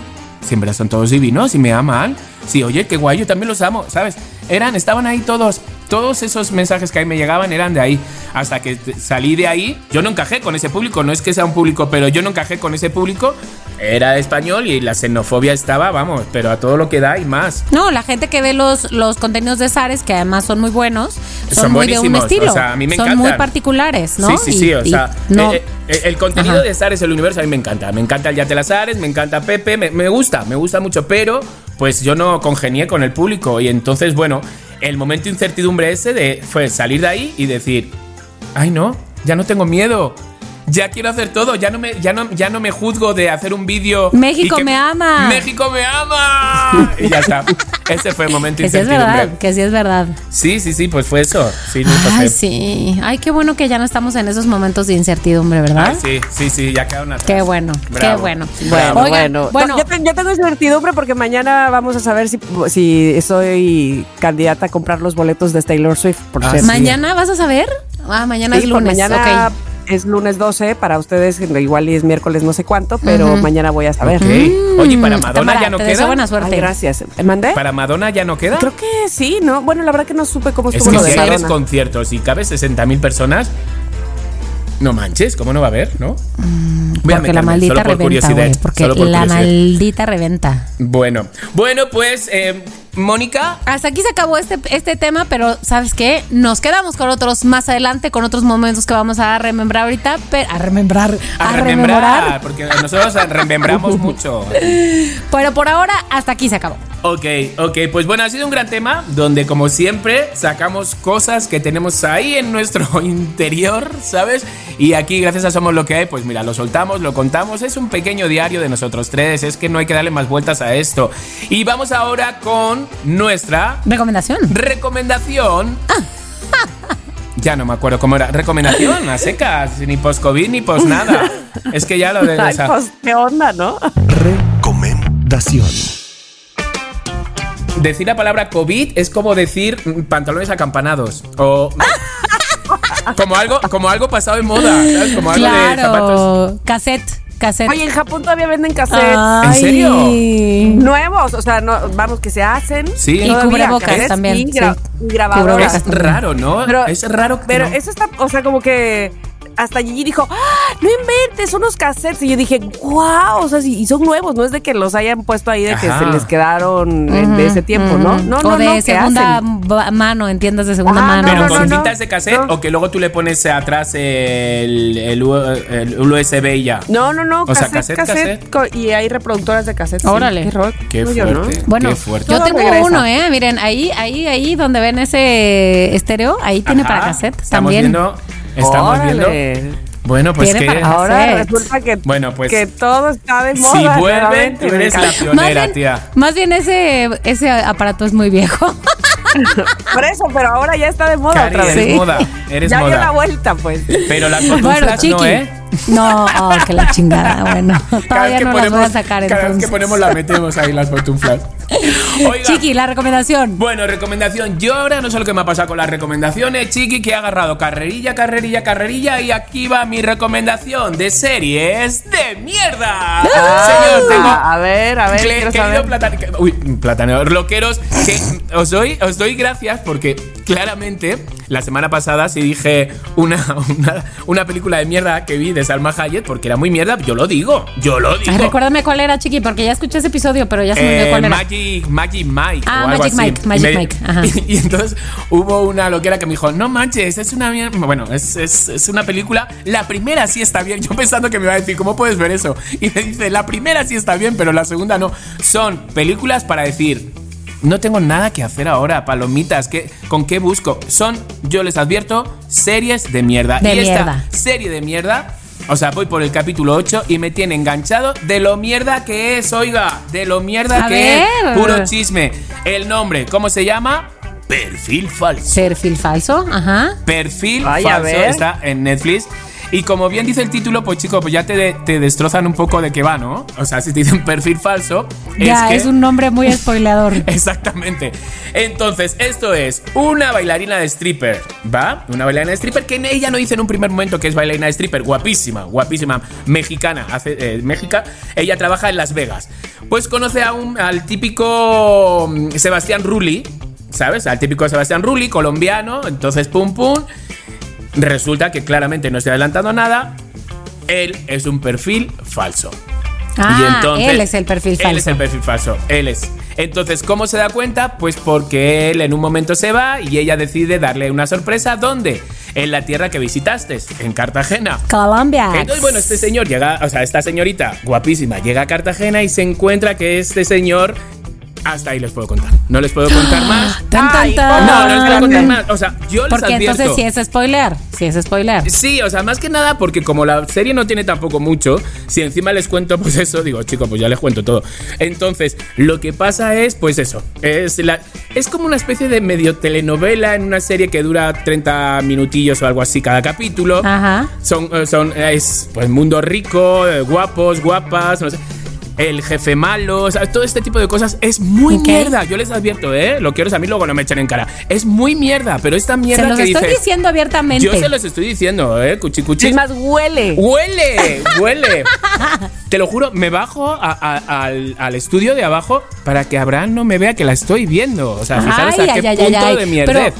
si en verdad son todos divinos y me aman. Sí, oye, qué guay, yo también los amo, ¿sabes? Eran, estaban ahí todos. Todos esos mensajes que ahí me llegaban eran de ahí. Hasta que salí de ahí, yo no encajé con ese público. No es que sea un público, pero yo no encajé con ese público. Era español y la xenofobia estaba, vamos, pero a todo lo que da y más. No, la gente que ve los, los contenidos de Zares, que además son muy buenos, son, Son muy de un estilo. o sea, a mí me son encantan. muy particulares, ¿no? Sí, sí, sí, Y- o sea, no. eh, eh, el contenido Ajá. de Zares el universo a mí me encanta. Me encanta el Yate las Zares, me encanta Pepe, me, me gusta, me gusta mucho, pero pues yo no congenié con el público y entonces, bueno, el momento de incertidumbre ese de, fue salir de ahí y decir, ay no, ya no tengo miedo. Ya quiero hacer todo, ya no me, ya no, ya no me juzgo de hacer un vídeo. México que- me ama. México me ama. Y ya está. Ese fue el momento de que sí es incertidumbre. verdad, que sí es verdad. Sí, sí, sí, pues fue eso. Sí, lo pasé. Ay, sí. Ay, qué bueno que ya no estamos en esos momentos de incertidumbre, ¿verdad? Ay, sí, sí, sí, ya quedaron atrás. Qué bueno, qué Bravo. bueno. Bueno, Oigan, bueno. bueno. Yo, te- yo tengo incertidumbre porque mañana vamos a saber si, si soy candidata a comprar los boletos de Taylor Swift, por Ah, sí. ¿Mañana vas a saber? Ah, mañana Sí, es pues lunes. mañana. Es lunes 12, para ustedes igual y es miércoles no sé cuánto, pero Ujú. mañana voy a saber. Ok. Oye, ¿y para Mm, Madonna Tamara, ya no te queda? buena Ay, suerte. gracias. ¿Mandé? ¿Para Madonna ya no queda? Creo que sí, ¿no? Bueno, la verdad que no supe cómo Es estuvo que lo de si Madonna. conciertos y cabe 60.000 personas, no manches, ¿cómo no va a haber, no? Voy a Porque la maldita solo por reventa, curiosidad, güey. Porque solo por la curiosidad. maldita reventa. Bueno, bueno, pues, eh, Mónica, Hasta aquí se acabó este, este tema, pero ¿sabes qué? Nos quedamos con otros más adelante, con otros momentos que vamos a remembrar ahorita. pe- a remembrar. a, A, remembrar, rememorar. porque nosotros remembramos [LAUGHS] mucho. Pero por ahora, hasta aquí se acabó. Ok, ok, pues bueno, ha sido un gran tema donde como siempre sacamos cosas que tenemos ahí en nuestro [LAUGHS] interior, ¿sabes? Y aquí gracias a Somos lo que hay, pues mira, lo soltamos, lo contamos, es un pequeño diario de nosotros tres, es que no hay que darle más vueltas a esto. Y vamos ahora con nuestra Recomendación. recomendación. [LAUGHS] Ya no me acuerdo cómo era. Recomendación a secas, ni post-COVID ni post nada. [LAUGHS] Es que ya lo de... Ay, sea, pues, qué onda, ¿no? Recomendación. Decir la palabra COVID es como decir pantalones acampanados. O. [LAUGHS] como algo, como algo pasado en moda, ¿sabes? Como algo de zapatos. Claro. Cassette. Cassette. Oye, en Japón todavía venden cassettes Ay. serio? nuevos, o sea, no, vamos, que se hacen. Sí. Y cubrebocas cassettes también, Y, gra- sí. y grabadoras. Es raro, ¿no? Pero- es raro que Pero no. eso está, o sea, como que hasta Gigi dijo, ¡Ah, no inventes unos cassettes. Y yo dije, wow, o sea, sí, y son nuevos, no es de que los hayan puesto ahí de que se les quedaron Ujú, de ese tiempo, ¿no? ujú. No, o no, de no, ¿qué segunda mano, en tiendas de segunda Ajá, mano. Pero no, con cintas de cassette No. o que luego tú le pones atrás el, el, U- el USB y ya. No, no, no, O sea, cassette, cassette, y hay reproductoras de cassette. sí. Órale. Qué, ro- Qué rollo, ¿no? fuerte. Bueno, Qué fuerte. yo tengo regresa. uno, ¿eh? Miren, ahí, ahí, ahí donde ven ese estéreo, ahí tiene Ajá. para cassette Estamos también. viendo. Estamos viendo. Bueno, pues que. Ahora resulta que, Bueno, pues, que todo está de moda. Si vuelve, nuevamente, tú eres la. Más pionera, bien, tía. más bien ese, ese aparato es muy viejo. [LAUGHS] Por eso, pero ahora ya está de moda Cari, otra vez. eres Sí. moda. [LAUGHS] Eres ya dio la vuelta, pues. Pero las bueno, no, ¿eh? No, oh, que la chingada, bueno. Cada Todavía vez que no ponemos, las voy a sacar cada vez que ponemos la metemos ahí las pantuflas. [LAUGHS] Oiga, Chiqui, la recomendación. Bueno, recomendación. Yo ahora no sé lo que me ha pasado con las recomendaciones, chiqui, que he agarrado carrerilla, carrerilla, carrerilla. Y aquí va mi recomendación de series de mierda. Señor, tengo. a ver, a ver, querido saber. platan- uy, platanero, loqueros, que os doy, os doy gracias porque claramente, la semana pasada sí dije una, una, una película de mierda que vi de Salma Hayek porque era muy mierda. Yo lo digo, yo lo digo. Recuérdame cuál era, chiqui, porque ya escuché ese episodio, pero ya se me olvidó Eh, cuál era. Magic, Magic Mike. Ah, o algo Magic así. Mike, Magic Y me- Mike, ajá. [LAUGHS] Y, entonces hubo una loquera que me dijo: No manches, es una mierda. Bueno, es, es- es una película. La primera sí está bien. [LAUGHS] Yo pensando que me iba a decir: ¿Cómo puedes ver eso? Y me dice: La primera sí está bien, pero la segunda no. Son películas para decir. No tengo nada que hacer ahora, palomitas. ¿qué, ¿Con qué busco? Son, yo les advierto, series de mierda. De y mierda. esta serie de mierda o sea, voy por el capítulo 8 y me tiene enganchado de lo mierda que es, oiga, de lo mierda A que ver. es. Puro chisme. El nombre, ¿cómo se llama? Perfil falso. Perfil falso, ajá. Perfil Ay, falso. Está en Netflix. Y como bien dice el título, pues chico, pues ya te, te destrozan un poco de qué va, ¿no? O sea, si te dicen perfil falso, Ya, que- es un nombre muy [LAUGHS] spoileador. Exactamente. Entonces, esto es una bailarina de stripper, ¿va? Una bailarina de stripper que ella no dice en un primer momento que es bailarina de stripper, guapísima, guapísima, mexicana, hace eh, México. Ella trabaja en Las Vegas. Pues conoce a un, al típico mm, Sebastián Rulli, ¿sabes? Al típico Sebastián Rulli, colombiano. Entonces, pum, pum. Resulta que claramente no estoy adelantando nada. Él es un perfil falso. Ah, él es el perfil falso. Él es el perfil falso. Él es. Entonces, ¿cómo se da cuenta? Pues porque él en un momento se va y ella decide darle una sorpresa. ¿Dónde? En la tierra que visitaste, en Cartagena. Colombia. Entonces, bueno, este señor llega, o sea, esta señorita guapísima llega a Cartagena y se encuentra que este señor. Hasta ahí les puedo contar. No les puedo contar más. [GASPS] Tan, tan. No, no les puedo contar más. O sea, yo les Porque advierto. entonces sí es spoiler. Sí es spoiler. Sí, o sea, más que nada porque como la serie no tiene tampoco mucho, si encima les cuento pues eso, digo, chicos, pues ya les cuento todo. Entonces, lo que pasa es, pues eso, es, la, es como una especie de medio telenovela en una serie que dura 30 minutillos o algo así cada capítulo. Ajá. Son, eh, son, es, pues, mundo rico, eh, guapos, guapas, no sé. El jefe malo, o sea, todo este tipo de cosas es muy mierda. Yo les advierto, ¿eh? Lo quiero a mí luego no me echen en cara. Es muy mierda, pero esta mierda Se los que estoy dices- diciendo abiertamente. yo se los estoy diciendo, ¿eh? Cuchi cuchi. Es más, huele. ¡Huele! [LAUGHS] ¡Huele! Te lo juro, me bajo a- a- al, al estudio de abajo para que Abraham no me vea que la estoy viendo. O sea, fijaros a qué punto de mierdez. Pero,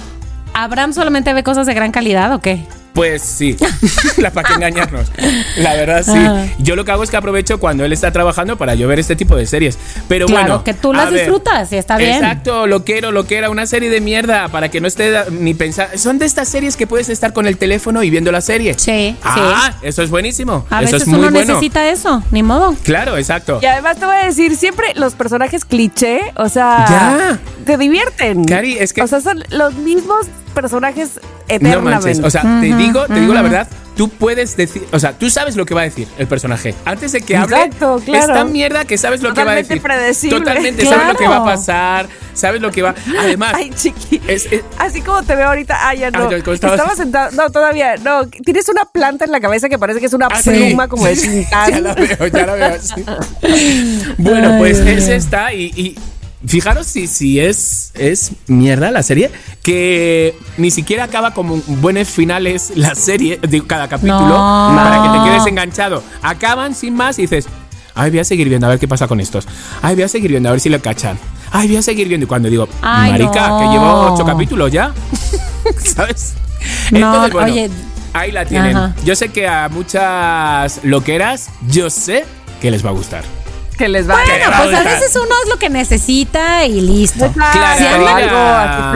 ¿Abraham solamente ve cosas de gran calidad o qué? Pues sí, [LAUGHS] la para que engañarnos. La verdad sí. Yo lo que hago es que aprovecho cuando él está trabajando para yo ver este tipo de series. Pero Claro, bueno, que tú las ver. disfrutas y está bien. Exacto, lo quiero, lo quiero, una serie de mierda para que no esté ni pensar. Son de estas series que puedes estar con el teléfono y viendo la serie. Sí, Ah, eso es buenísimo. A eso veces es muy uno bueno. necesita eso, ni modo. Claro, exacto. Y además te voy a decir, siempre los personajes cliché, o sea, Ya. te divierten. Cari, es que- O sea, son los mismos personajes No eternamente. manches, o sea, te digo, te digo la verdad, tú puedes decir, o sea, tú sabes lo que va a decir el personaje. Antes de que hable, Exacto, claro. es tan mierda que sabes lo que va a Totalmente decir. predecible. Totalmente, sabes lo que va a pasar, sabes lo que va. Además, Ay, chiqui. es- es- Así como te veo ahorita, ah, ya no. Ah. Estaba sentado, no, todavía, no. Tienes una planta en la cabeza que parece que es una Ah, sí. pluma como de Tintán. [LAUGHS] ya la veo, ya la veo. sí. [LAUGHS] Bueno, pues es esta y, y fijaros si, si es, es mierda la serie, que ni siquiera acaba como buenos finales la serie, de cada capítulo, No. para que te quedes enganchado. Acaban sin más y dices, ay, voy a seguir viendo a ver qué pasa con estos. Ay, voy a seguir viendo a ver si lo cachan. Ay, voy a seguir viendo. Y cuando digo, Ay, marica, no. que llevo ocho capítulos ya, [LAUGHS] ¿sabes? No, oye. Ahí la tienen. Ajá. Yo sé que a muchas loqueras, yo sé que les va a gustar. Que les va Bueno, a pues a veces uno es lo que necesita y listo. Si andan- algo.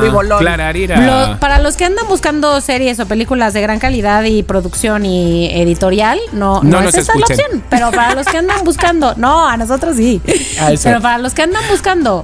Lo- para los que andan buscando series o películas de gran calidad y producción y editorial, no, No es esa la opción. Pero para los que andan buscando, no, a nosotros sí. A [LAUGHS] eso. Pero para los que andan buscando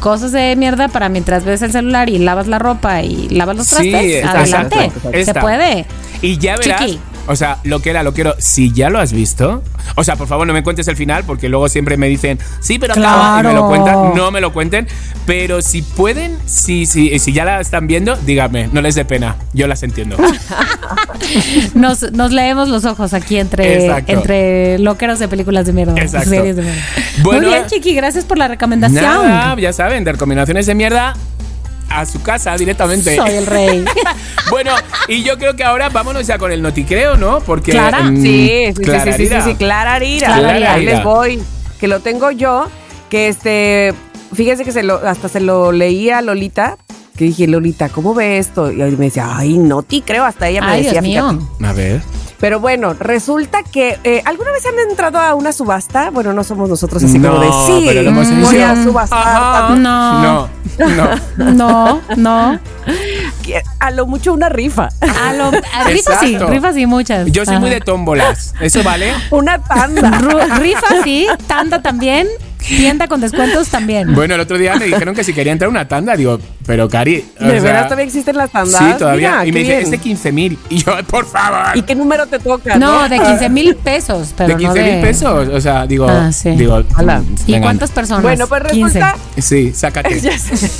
cosas de mierda para mientras ves el celular y lavas la ropa y lavas los Sí, trastes, exacto, adelante. exacto. Se puede. Y ya verás. Chiqui. O sea, lo que era, lo quiero. Si ya lo has visto. O sea, por favor, no me cuentes el final, porque luego siempre me dicen, sí, pero acaba", y me lo Claro. cuentan. No me lo cuenten. Pero si pueden, si, si, si ya la están viendo, díganme, no les dé pena. Yo las entiendo. [LAUGHS] Nos, nos leemos los ojos aquí entre, Exacto. entre loqueros de películas de mierda. Exacto. series de mierda. Bueno, Muy bien, Chiqui, gracias por la recomendación. Nada, ya saben, de recomendaciones de mierda a su casa directamente. Soy el rey. [LAUGHS] Bueno, y yo creo que ahora vámonos ya con el noticreo, ¿no? Porque. Clara. mm, Sí, sí, sí, sí, sí, sí, Clararira. Clararira. Ahí les voy. Que lo tengo yo, que este, fíjense que se lo, hasta se lo leía a Lolita, que dije, Lolita, ¿cómo ve esto? Y me decía, ay, no te creo, hasta ella me Ay, decía, Dios mío. A ver. Pero bueno, resulta que eh, ¿alguna vez han entrado a una subasta? Bueno, no somos nosotros así No, como de sí, pero lo hemos voy a subastar. Ajá. No. No, no. No, A lo mucho una rifa. A lo, a rifas sí, rifas sí, muchas. Yo soy muy de tómbolas. ¿Eso vale? Una tanda. Rifas sí, tanda también, tienda con descuentos también. Bueno, el otro día me dijeron que si quería entrar a una tanda, digo, pero Cari. ¿De sea, veras todavía existen las tandas? Sí, todavía. Mira, y me dice, bien. es de 15 mil. Y yo, por favor. ¿Y qué número te toca? No, de 15 mil pesos, pero de 15 no mil de... pesos. O sea, digo. Ah, sí. Digo. Ala. mm, ¿Y vengan. cuántas personas? Bueno, pues 15. resulta, Sí, sácate. [LAUGHS] Ya sé.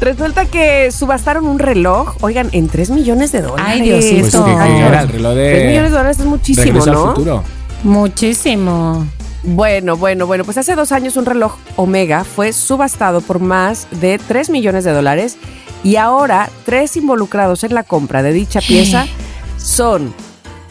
resulta que subastaron un reloj, oigan, en 3 millones de dólares. Ay. Pues era el reloj 3 millones de de. dólares es muchísimo, Regreso ¿no? al futuro. Muchísimo. Bueno, bueno, bueno, pues hace dos años un reloj Omega fue subastado por más de 3 millones de dólares y ahora tres involucrados en la compra de dicha pieza son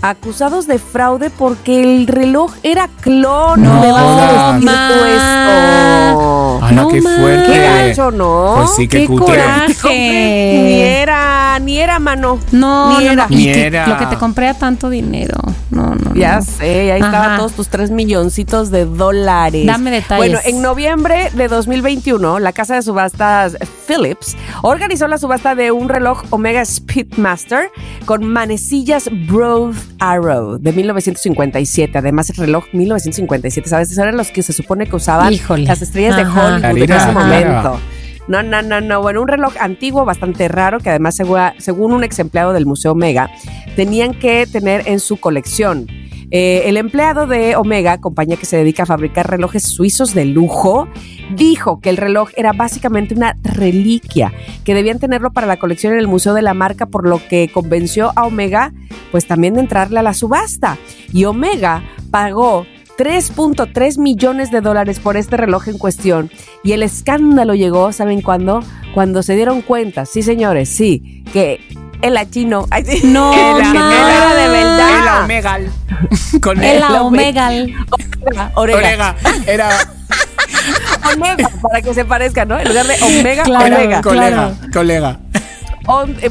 acusados de fraude porque el reloj era clon. No, ¿Me vas a decir ma. tú esto? ¡Hala, No qué fuerte! Qué gacho, ¿no? Pues sí, qué, Qué cutre. coraje. Ni era, ni era, mano. No, Ni no, era. no. Y Ni que era. lo que te compré a tanto dinero. No, no, Ya sé, ahí estaban Ajá. todos tus tres milloncitos de dólares. Dame detalles. Bueno, en noviembre de 2021, la casa de subastas Philips organizó la subasta de un reloj Omega Speedmaster con manecillas Broad Arrow de 1957. Además, el reloj 1957, ¿sabes? Esos eran los que se supone que usaban Híjole. las estrellas de. Hollywood en ese claro. momento. No, no, no, no. Bueno, un reloj antiguo, bastante raro, que además, según un ex empleado del Museo Omega, tenían que tener en su colección. Eh, el empleado de Omega, compañía que se dedica a fabricar relojes suizos de lujo, dijo que el reloj era básicamente una reliquia, que debían tenerlo para la colección en el Museo de la Marca, por lo que convenció a Omega, pues también de entrarle a la subasta. Y Omega pagó 3.3 millones de dólares por este reloj en cuestión. Y el escándalo llegó, ¿saben cuándo? Cuando se dieron cuenta, sí señores, sí, que el chino, ay, sí, No, [LAUGHS] era de verdad. El Omegal. [LAUGHS] Con El el la Omega. Orega, orega. Era, [LAUGHS] Omega, para que se parezca, ¿no? En lugar de Omega, Claro. Omega. colega, colega. O- eh,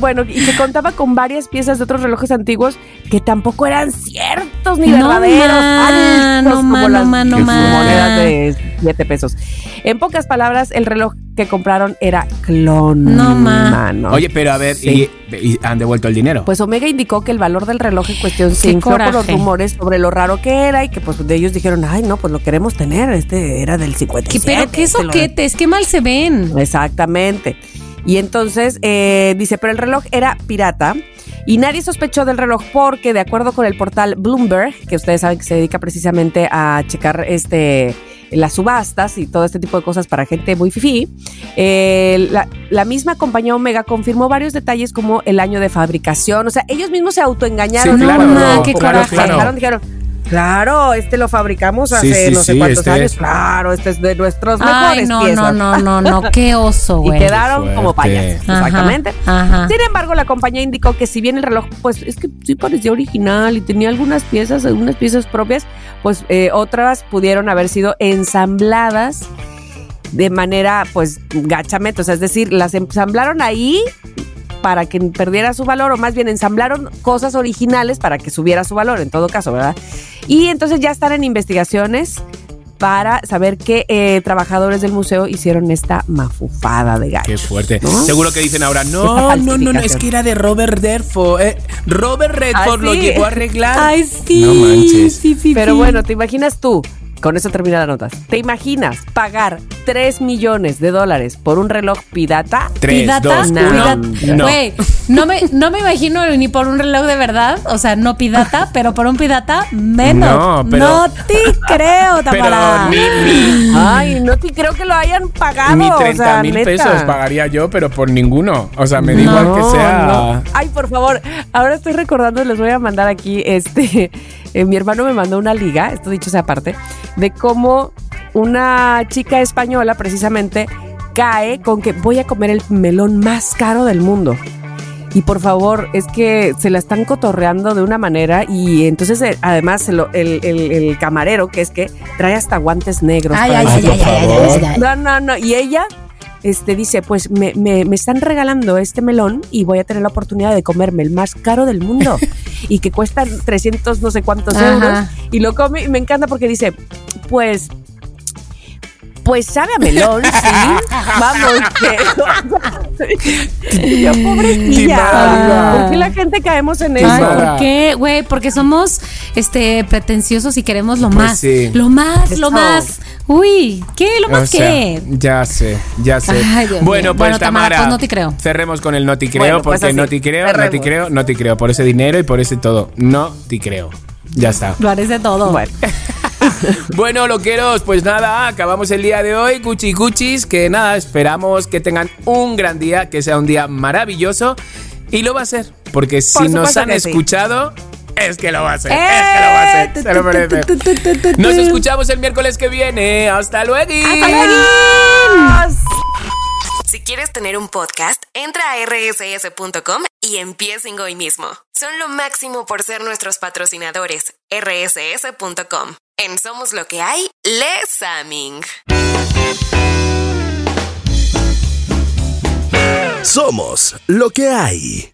bueno, y que contaba con varias piezas de otros relojes antiguos que tampoco eran ciertos ni No, verdaderos. ma, altos no, como ma, no, las no, ma. monedas de 7 pesos. En pocas palabras, el reloj que compraron era clon. No, ma. mano. Oye, pero a ver, Sí. y, y han devuelto el dinero? Pues Omega indicó que el valor del reloj en cuestión se Qué infló por los rumores sobre lo raro que era y que pues de ellos dijeron, ay no, pues lo queremos tener, este era del ¿Qué, 57. pero qué este lo- soquetes, qué mal se ven. Exactamente. Y entonces eh, dice, pero el reloj era pirata y nadie sospechó del reloj porque de acuerdo con el portal Bloomberg, que ustedes saben que se dedica precisamente a checar este las subastas y todo este tipo de cosas para gente muy fifí, eh, la, la misma compañía Omega confirmó varios detalles como el año de fabricación. O sea, ellos mismos se autoengañaron. Sí, claro, ¿no? no, qué coraje. lo sacaron, dijeron, Claro, este lo fabricamos hace Sí, sí, no sé sí, cuántos este años. Claro, este es de nuestros mejores Ay, no, piezas. no, no, no, no, [LAUGHS] qué oso, Y güey. quedaron Qué como Ajá, exactamente. Ajá. Sin embargo, la compañía indicó que si bien el reloj, pues es que sí parecía original y tenía algunas piezas, algunas piezas propias, pues eh, otras pudieron haber sido ensambladas de manera, pues, gachamente. O sea, es decir, las ensamblaron ahí para que perdiera su valor, o más bien ensamblaron cosas originales para que subiera su valor, en todo caso, ¿verdad? Y entonces ya están en investigaciones para saber qué eh, trabajadores del museo hicieron esta mafufada de gallo. Qué fuerte. ¿no? Seguro que dicen ahora, no, [LAUGHS] no, no, no, es que era de Robert Redford. eh, Robert Redford Ah, lo llegó a arreglar. Ay, sí. No manches. Sí, sí, Pero sí. bueno, ¿te imaginas tú? Con eso termina la nota. ¿Te imaginas pagar 3 millones de dólares por un reloj pirata? Tres, ¿Pidata? dos, No, uno. Pidata. No. Güey, no me, no me imagino ni por un reloj de verdad, o sea, no pidata, [LAUGHS] pero por un pidata menos. No, pero- No te creo, [LAUGHS] Pero Tamara. ni, ni, Ay, no te creo que lo hayan pagado. ni o 30 sea, mil neta. pesos pagaría yo, pero por ninguno. O sea, me da No, igual que sea. no. Ay, por favor, ahora estoy recordando, les voy a mandar aquí, este, eh, mi hermano me mandó una liga, esto dicho sea aparte, de cómo una chica española precisamente cae con que voy a comer el melón más caro del mundo. Y por favor, es que se la están cotorreando de una manera y entonces eh, además el, el- el camarero, que es que trae hasta guantes negros. Ay, para ay, ay, decirlo. ay, ay, ay, ay, ay. No, no, no. Y ella este, dice, pues me, me, me están regalando este melón y voy a tener la oportunidad de comerme el más caro del mundo [LAUGHS] y que cuesta 300 no sé cuántos Ajá. euros y lo come y me encanta porque dice, pues pues sabe a melón, sí. [LAUGHS] Vamos, que. Yo, pobrecilla. ¿Por qué la gente caemos en eso? ¿por qué? Güey, porque somos este pretenciosos y queremos lo Pues más. sí. Lo más, lo más. Uy, ¿qué? ¿Lo más O sea, qué? Ya sé, ya sé. Ay, Dios bueno, mío. pues Bueno, Tamara, Tamara, pues no te creo. Cerremos con el no te creo, Bueno, pues porque no te creo, no te creo, no te creo. Por ese dinero y por ese todo. No te creo. Ya está. Parece todo. Bueno, [LAUGHS] [LAUGHS] Bueno, loqueros, pues nada, acabamos el día de hoy, cuchi cuchis, que nada, esperamos que tengan un gran día, que sea un día maravilloso, y lo va a ser, porque si Por nos han sí. escuchado, es que lo va a hacer, ¡Eh! es que lo va a hacer, se lo merece. Nos escuchamos el miércoles que viene, hasta luego. ¡Hasta luego! Si quieres tener un podcast, entra a rss.com y empiecen hoy mismo. Son lo máximo por ser nuestros patrocinadores. rss.com. Somos Lo que hay, Les Aming. Somos lo que hay.